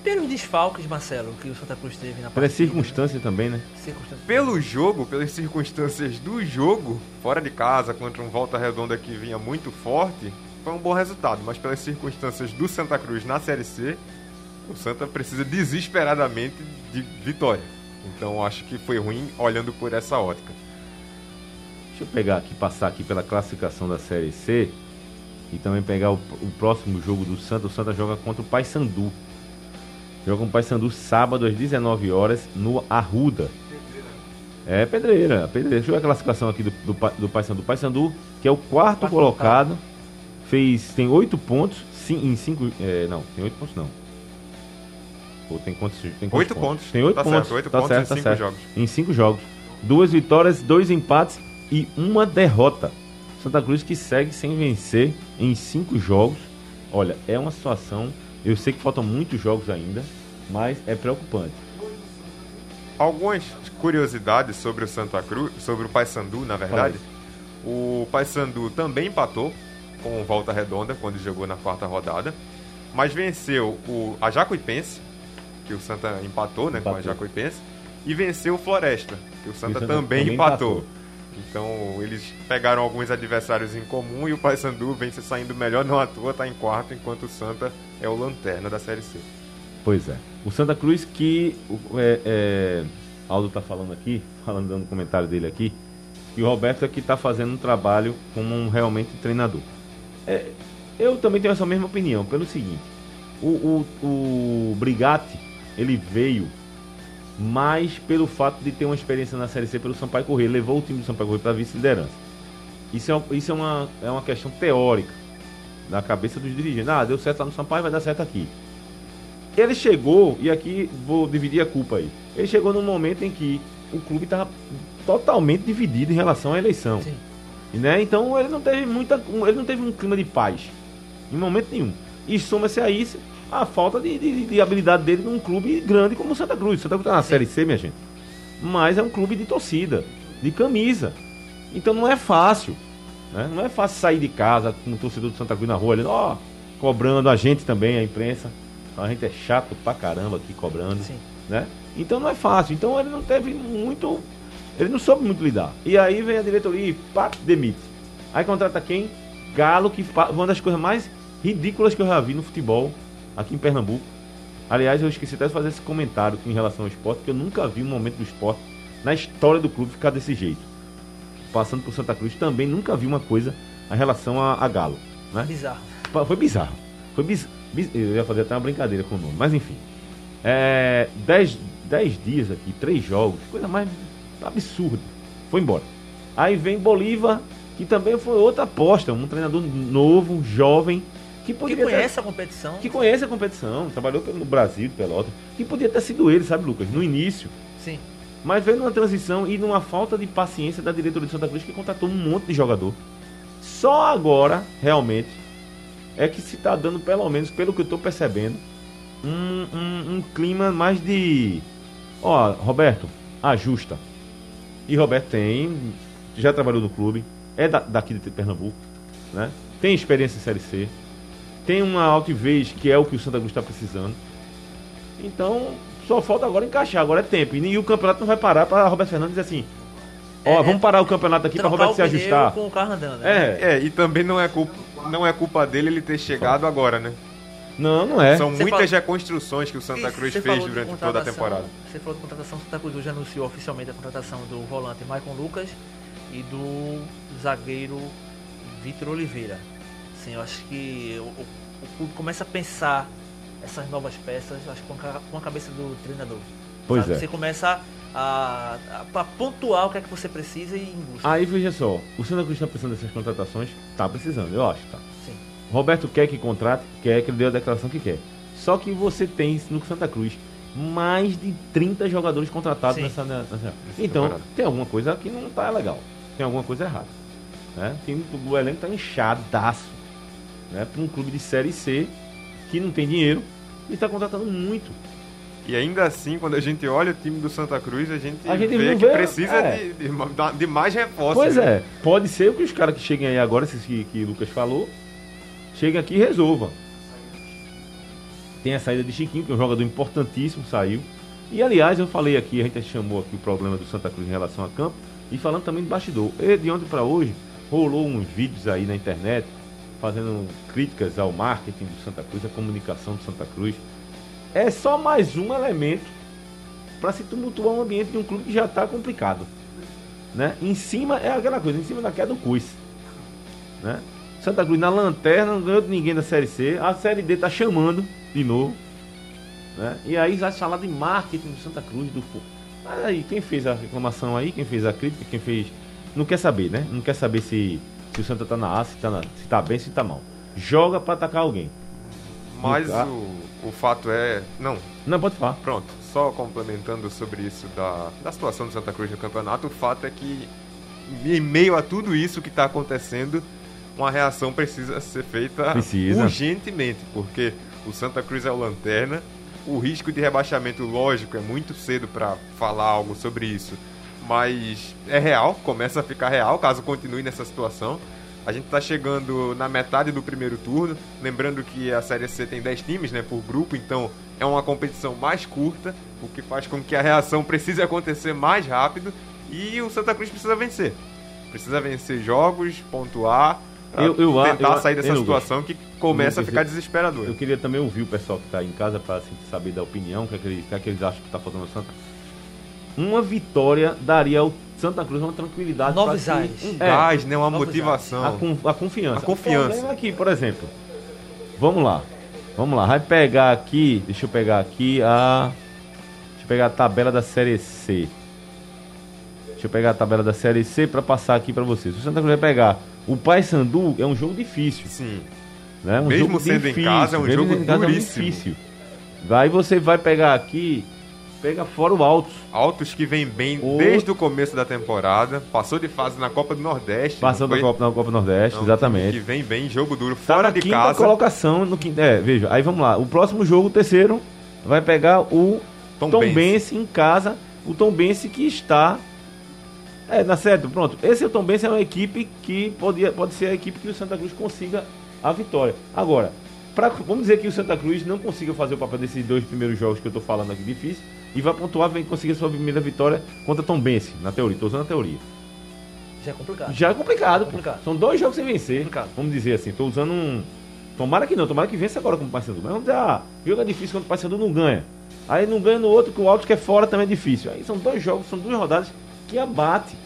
Pelos desfalques, Marcelo, que o Santa Cruz teve na Pela partida, circunstância também, né? circunstância. Pelo jogo, pelas circunstâncias do jogo, fora de casa, contra um Volta Redonda que vinha muito forte, foi um bom resultado. Mas pelas circunstâncias do Santa Cruz na Série C, o Santa precisa desesperadamente de vitória. Então acho que foi ruim olhando por essa ótica. Deixa eu pegar aqui, passar aqui pela classificação da Série C e também pegar o, o próximo jogo do Santa. O Santa joga contra o Paysandu. Joga com o Paysandu sábado às 19 horas no Arruda. É pedreira, pedreira. Deixa eu ver a classificação aqui do, do, do Paysandu. Paysandu, que é o quarto, Quarto colocado, fez, tem 8 pontos sim, em 5. não, tem 8 pontos não. Tem quantos? Tem quantos Oito pontos. Tem 8 Tá pontos. certo, oito tá pontos certo, em tá cinco certo. jogos. Em 5 jogos. Duas vitórias, dois empates e uma derrota. Santa Cruz que segue sem vencer em cinco jogos. Olha, é uma situação. Eu sei que faltam muitos jogos ainda, mas é preocupante. Algumas curiosidades sobre o Santa Cruz, sobre o Paysandu, na verdade. O Paysandu também empatou com o Volta Redonda quando jogou na quarta rodada, mas venceu o a Jacuipense, que o Santa empatou, né, com a Empatou. Jacuipense, e venceu o Floresta, que o Santa, Santa também, também empatou. empatou. Então eles pegaram alguns adversários em comum e o Paysandu vem se saindo melhor, não à toa, tá em quarto, enquanto o Santa é o lanterna da Série C. Pois é. O Santa Cruz que. É, é, Aldo tá falando aqui, falando, dando um comentário dele aqui, que o Roberto aqui tá fazendo um trabalho como um realmente treinador. É, eu também tenho essa mesma opinião, pelo seguinte, o, o, o Brigatti, ele veio mais pelo fato de ter uma experiência na Série C pelo Sampaio Corrêa, Ele levou o time do Sampaio Corrêa para vice-liderança. Isso, é, isso é, uma, é uma questão teórica da cabeça dos dirigentes. Ah, deu certo lá no Sampaio, vai dar certo aqui. Ele chegou, e aqui vou dividir a culpa aí. Ele chegou num momento em que o clube estava totalmente dividido em relação à eleição. Sim. Né? Então ele não teve muita. Ele não teve um clima de paz. Em momento nenhum. E soma-se a isso a falta de, de- de habilidade dele num clube grande como o Santa Cruz. Santa Cruz tá na Sim. Série C, minha gente. Mas é um clube de torcida, de camisa. Então não é fácil. né? Não é fácil sair de casa com o torcedor do Santa Cruz na rua, ali, ó, cobrando a gente também, a imprensa. A gente é chato pra caramba aqui cobrando Sim. né? Então não é fácil. Então ele não teve muito Ele não soube muito lidar. E aí vem a diretoria e pá, demite. Aí contrata quem? Galo, que uma das coisas mais ridículas que eu já vi no futebol aqui em Pernambuco. Aliás, eu esqueci até de fazer esse comentário em relação ao esporte, porque eu nunca vi um momento do esporte na história do clube ficar desse jeito. Passando por Santa Cruz, também nunca vi uma coisa em relação a, a Galo. Né? Bizarro. Foi bizarro. Foi biz... biz- Eu ia fazer até uma brincadeira com o nome, mas enfim. É, dez, dez dias aqui, três jogos, coisa mais absurda. Foi embora. Aí vem Bolívar, que também foi outra aposta, um treinador novo, jovem, que Que poderia ter- conhece a competição. que conhece a competição, trabalhou pelo Brasil, Pelota, que podia ter sido ele, sabe, Lucas, no início. Sim. Mas veio numa transição e numa falta de paciência da diretoria de Santa Cruz que contratou um monte de jogador. Só agora, realmente, é que se está dando, pelo menos, pelo que eu estou percebendo, um, um- um clima mais de. Ó, Roberto, ajusta. E Roberto tem, já trabalhou no clube, é da- daqui de Pernambuco, né? Tem experiência em Série C, tem uma altivez que é o que o Santa Cruz está precisando. Então, só falta agora encaixar, agora é tempo. E, o campeonato não vai parar para Roberto Fernandes dizer assim: ó, É, vamos parar o campeonato aqui para Roberto o se ajustar. com o carro andando. né? É, É, e também não é culpa, não é culpa dele ele ter chegado agora, né? não, não é. São Você muitas fala- reconstruções que o Santa Cruz fez falou durante toda a temporada. Você falou de contratação, Santa Cruz hoje anunciou oficialmente a contratação do volante Maicon Lucas e do zagueiro Vitor Oliveira. Sim, eu acho que o, o, o clube começa a pensar essas novas peças, acho que com a, com a cabeça do treinador. Pois sabe? é. Você começa a, a, a pontuar o que é que você precisa e em busca. Aí veja só, o Santa Cruz está precisando dessas contratações? Tá precisando, eu acho, tá. Sim. Roberto quer que contrate, quer que ele dê a declaração que quer. Só que você tem no Santa Cruz mais de 30 jogadores contratados Sim. nessa, nessa. Então, temporada. tem alguma coisa que não tá legal. Tem alguma coisa errada. Né? Tem, o elenco tá inchadaço. Né? Para um clube de Série C que não tem dinheiro e está contratando muito. E ainda assim, quando a gente olha o time do Santa Cruz, a gente, A gente vê que vê- precisa é. de, de, de mais reforços. Pois né? é, pode ser que os caras que cheguem aí agora, esses que, que o Lucas falou, cheguem aqui e resolvam. Tem a saída de Chiquinho, que é um jogador importantíssimo, saiu. E aliás, eu falei aqui, a gente chamou aqui o problema do Santa Cruz em relação a campo, e falando também de bastidor. E de ontem para hoje, rolou uns vídeos aí na internet, fazendo críticas ao marketing do Santa Cruz, à comunicação do Santa Cruz. É só mais um elemento para se tumultuar um ambiente de um clube que já está complicado né? Em cima é aquela coisa, em cima da queda do Cus, né? Santa Cruz na lanterna, não ganhou de ninguém da Série C, a Série D tá chamando de novo, né? E aí vai falar de marketing do Santa Cruz, do aí, quem fez a reclamação aí, quem fez a crítica, quem fez... Não quer saber, né? Não quer saber se, se o Santa tá na A, se tá, na- se tá bem, se tá mal. Joga para atacar alguém. Mas Ah. o, o fato é. Não, Não, pode falar. pronto. Só complementando sobre isso da, da situação do Santa Cruz no campeonato, o fato é que, em meio a tudo isso que está acontecendo, uma reação precisa ser feita Precisa. urgentemente, porque o Santa Cruz é o lanterna. O risco de rebaixamento, lógico, é muito cedo para falar algo sobre isso, mas é real, começa a ficar real caso continue nessa situação. A gente está chegando na metade do primeiro turno, lembrando que a Série C tem 10 times né, por grupo, então é uma competição mais curta, o que faz com que a reação precise acontecer mais rápido e o Santa Cruz precisa vencer. Precisa vencer jogos, pontuar, Eu- eu tentar eu sair dessa Lucas, situação que começa a ficar desesperadora. Eu queria também ouvir o pessoal que está em casa para assim, saber da opinião, o que, é que, eles, que é que eles acham que está faltando no Santa. Uma vitória daria ao Santa Cruz uma tranquilidade. Novos ares. Um É, gás, né, uma motivação. a, con- a confiança. A confiança. O problema aqui, por exemplo. Vamos lá. Vamos lá. Vai pegar aqui. Deixa eu pegar aqui a. Deixa eu pegar a tabela da Série C. Deixa eu pegar a tabela da Série C para passar aqui para vocês. O Santa Cruz vai pegar o Paysandu, é um jogo difícil. Sim. Né? Um Mesmo jogo sendo em casa, é um jogo em casa, é um duríssimo. difícil. Aí você vai pegar aqui, pega fora o Altos. Altos que vem bem O- desde o começo da temporada, passou de fase na Copa do Nordeste. Não na foi? Copa, na Copa Nordeste, É um exatamente. Que vem bem, jogo duro, Tá fora de quinta casa. colocação no quinto. É, veja, aí vamos lá. O próximo jogo, o terceiro, vai pegar o Tom Tom, em casa. O Tom Bense que está. É, na certo, pronto. Esse é o Tom Bense é uma equipe que podia, pode ser a equipe que o Santa Cruz consiga a vitória. Agora, pra, vamos dizer que o Santa Cruz não consiga fazer o papel desses dois primeiros jogos que eu tô falando aqui difícil. E vai pontuar, vem conseguir sua primeira vitória contra Tom Bense, na teoria. Tô usando a teoria. Já é complicado. Já é complicado, pô. Complicado. São dois jogos sem vencer. Complicado. Vamos dizer assim, tô usando um. Tomara que não, tomara que vença agora como o Paysandu. Mas vamos dizer, ah, jogo é difícil quando o Paysandu não ganha. Aí não ganha no outro, que o Alto que é fora também é difícil. Aí são dois jogos, são duas rodadas que abate.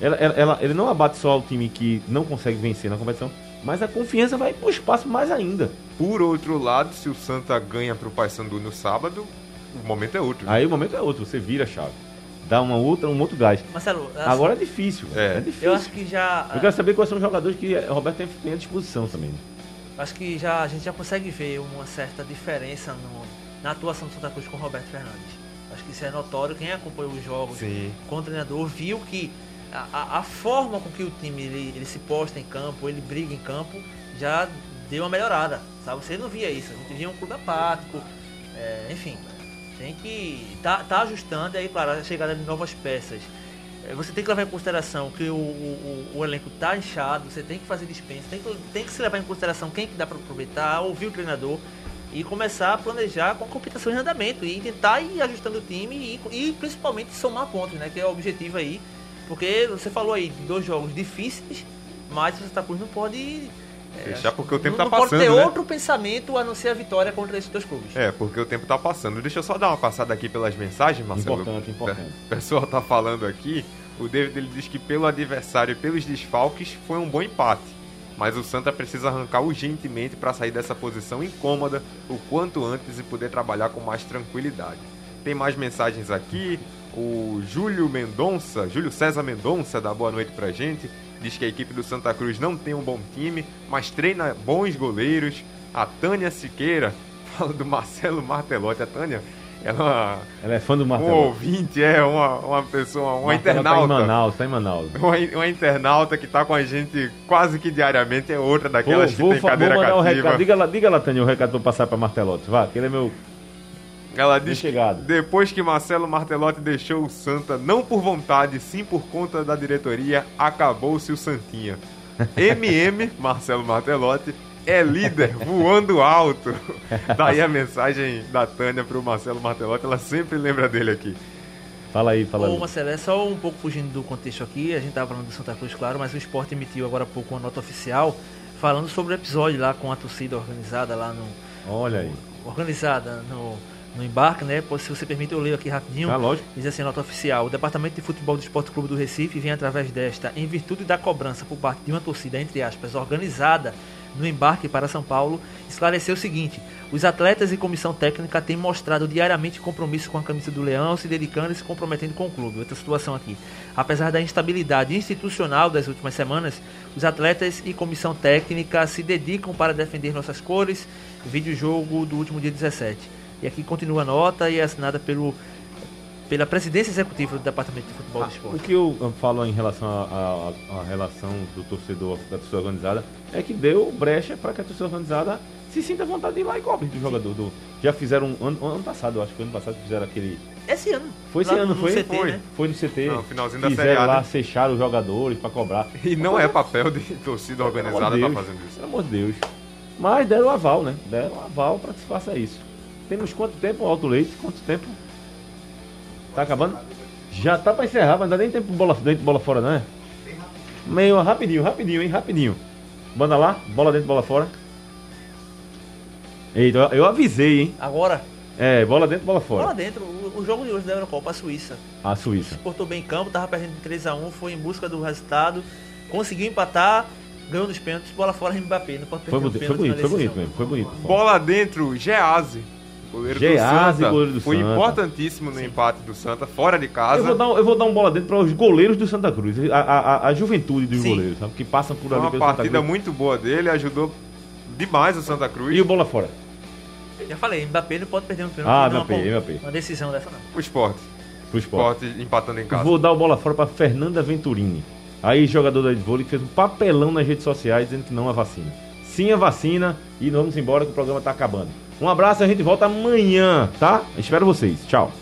Ela, ela, ela- ele não abate só o time que não consegue vencer na competição, mas a confiança vai pro espaço mais ainda. Por outro lado, se o Santa ganha pro Paysandu no sábado, o momento é outro. Aí o momento é outro, você vira a chave. Dá uma outra, um outro gás. Marcelo, assim, Agora é difícil. É. É, difícil. eu acho que já. Eu quero saber quais são os jogadores que o Roberto tem, tem à disposição também. Acho que já, a gente já consegue ver uma certa diferença no- na atuação do Santa Cruz com o Roberto Fernandes. Acho que isso é notório. Quem acompanhou os jogos Sim. com o treinador viu que a, a- a forma com que o time ele, ele se posta em campo, ele briga em campo, já deu uma melhorada. Sabe? Você não via isso. A gente via um clube apático. é, enfim, tem que tá, tá ajustando. Aí, claro, a chegada de novas peças. É, Você tem que levar em consideração que o, o, o- o elenco tá inchado, você tem que fazer dispensa, tem que, tem que se levar em consideração quem que dá para aproveitar, ouvir o treinador e começar a planejar com a competição em andamento e tentar ir ajustando o time e, e principalmente somar pontos, né? Que é o objetivo aí. Porque você falou aí de dois jogos difíceis, mas o Santa Cruz não pode. É, Deixar porque o tempo não, tá não pode passando, ter né? outro pensamento a não ser a vitória contra esses dois clubes. É, porque o tempo tá passando. Deixa eu só dar uma passada aqui pelas mensagens, Marcelo. Importante, importante. O pessoal tá falando aqui. O David ele diz que pelo adversário e pelos desfalques foi um bom empate. Mas o Santa precisa arrancar urgentemente para sair dessa posição incômoda o quanto antes e poder trabalhar com mais tranquilidade. Tem mais mensagens aqui. O Júlio Mendonça, Júlio César Mendonça, dá boa noite pra gente. Diz que a equipe do Santa Cruz não tem um bom time, mas treina bons goleiros. A Tânia Siqueira fala do Marcelo Martelotti. A Tânia, ela Ela é fã do um Marcelo. ouvinte, é uma, uma pessoa, uma Marcelo Tá em internauta. Manaus, tá em Manaus. Uma, uma internauta que tá com a gente quase que diariamente, é outra Vou, daquelas que vou, tem fa- vou cadeira mandar um cativa. recado. Diga lá, diga lá, Tânia, o recado pra passar pra Martelotti. Vá, que ele é meu. Ela diz que chegado. depois que Marcelo Martelotti deixou o Santa, não por vontade, sim por conta da diretoria, acabou-se o Santinha. MM, Marcelo Martelotti, é líder, voando alto. Daí a mensagem da Tânia pro Marcelo Martelotti, ela sempre lembra dele aqui. Fala aí, fala Ô, aí. Marcelo, é só um pouco fugindo do contexto aqui, a gente tava falando do Santa Cruz, claro, mas o esporte emitiu agora há pouco uma nota oficial falando sobre o episódio lá com a torcida organizada lá no. Olha aí. Organizada no, no embarque, né? Se você permite, eu leio aqui rapidinho. Tá lógico. Diz assim, nota oficial. O Departamento de Futebol do Esporte Clube do Recife vem através desta, em virtude da cobrança por parte de uma torcida, entre aspas, organizada no embarque para São Paulo, esclareceu o seguinte: os atletas e comissão técnica têm mostrado diariamente compromisso com a camisa do Leão, se dedicando e se comprometendo com o clube. Outra situação aqui. Apesar da instabilidade institucional das últimas semanas, os atletas e comissão técnica se dedicam para defender nossas cores. Vídeo jogo do último dia 17. E aqui continua a nota e é assinada pelo pela presidência executiva do Departamento de Futebol do O Esporte. que eu falo em relação à relação do torcedor, da torcida organizada, é que deu brecha para que a torcida organizada se sinta à vontade de ir lá e cobre do jogador. Do, já fizeram um ano, ano passado, eu acho que foi ano passado que fizeram aquele. Esse ano. Foi esse lá ano, no foi? CT, Foi. né? Foi no CT. Não, finalzinho da Série lá, né? fecharam os jogadores para cobrar. E não é papel de torcida organizada Pelo tá fazendo isso. Pelo amor de Deus. Mas deram o aval, né? Deram o aval para que se faça isso. Temos quanto tempo, Alto Leite? Quanto tempo? Tá acabando? Já tá para encerrar, mas não dá nem tempo bola dentro, bola fora, não é? Meio rapidinho, rapidinho, hein? Rapidinho. Banda lá, bola dentro, bola fora. Eita, eu- avisei, hein? Agora, É, bola dentro, bola fora. dentro, o, o jogo de hoje da Eurocopa, a Suíça. A Suíça. Portou bem em campo, tava perdendo de 3x1, foi em busca do resultado, conseguiu empatar, ganhou nos pênaltis, bola fora Mbappé. Não pode perder Foi um bonito, foi pênalti bonito, foi bonito mesmo. Foi bonito. Bola dentro, Gease. Goleiro Gease, do Santa. goleiro do Foi Santa. importantíssimo no empate do Santa, fora de casa. Eu vou, dar, um- eu vou dar um bola dentro para os goleiros do Santa Cruz. A, a, a- a juventude dos Sim. goleiros, sabe? Que passam por Foi ali uma pelo Santa partida Cruz. muito boa dele, ajudou demais o Santa Cruz. E o bola fora? Já falei, Mbappé não pode perder um pênalti. Ah, numa- Mbappé, Mbappé. Uma decisão dessa não. O esporte. Pro esporte. Esporte empatando em casa. Vou dar o bola fora para Fernanda Venturini. Aí, jogador da vôlei, que fez um papelão nas redes sociais dizendo que não a vacina. Sim a vacina e vamos embora que o programa tá acabando. Um abraço, a gente volta amanhã, tá? Espero vocês. Tchau.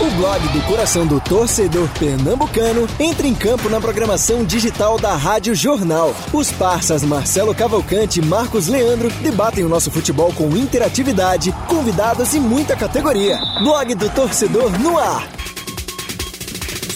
O blog do coração do torcedor pernambucano entra em campo na programação digital da Rádio Jornal. Os parceiros Marcelo Cavalcante e Marcos Leandro debatem o nosso futebol com interatividade, convidados e muita categoria. Blog do torcedor no ar.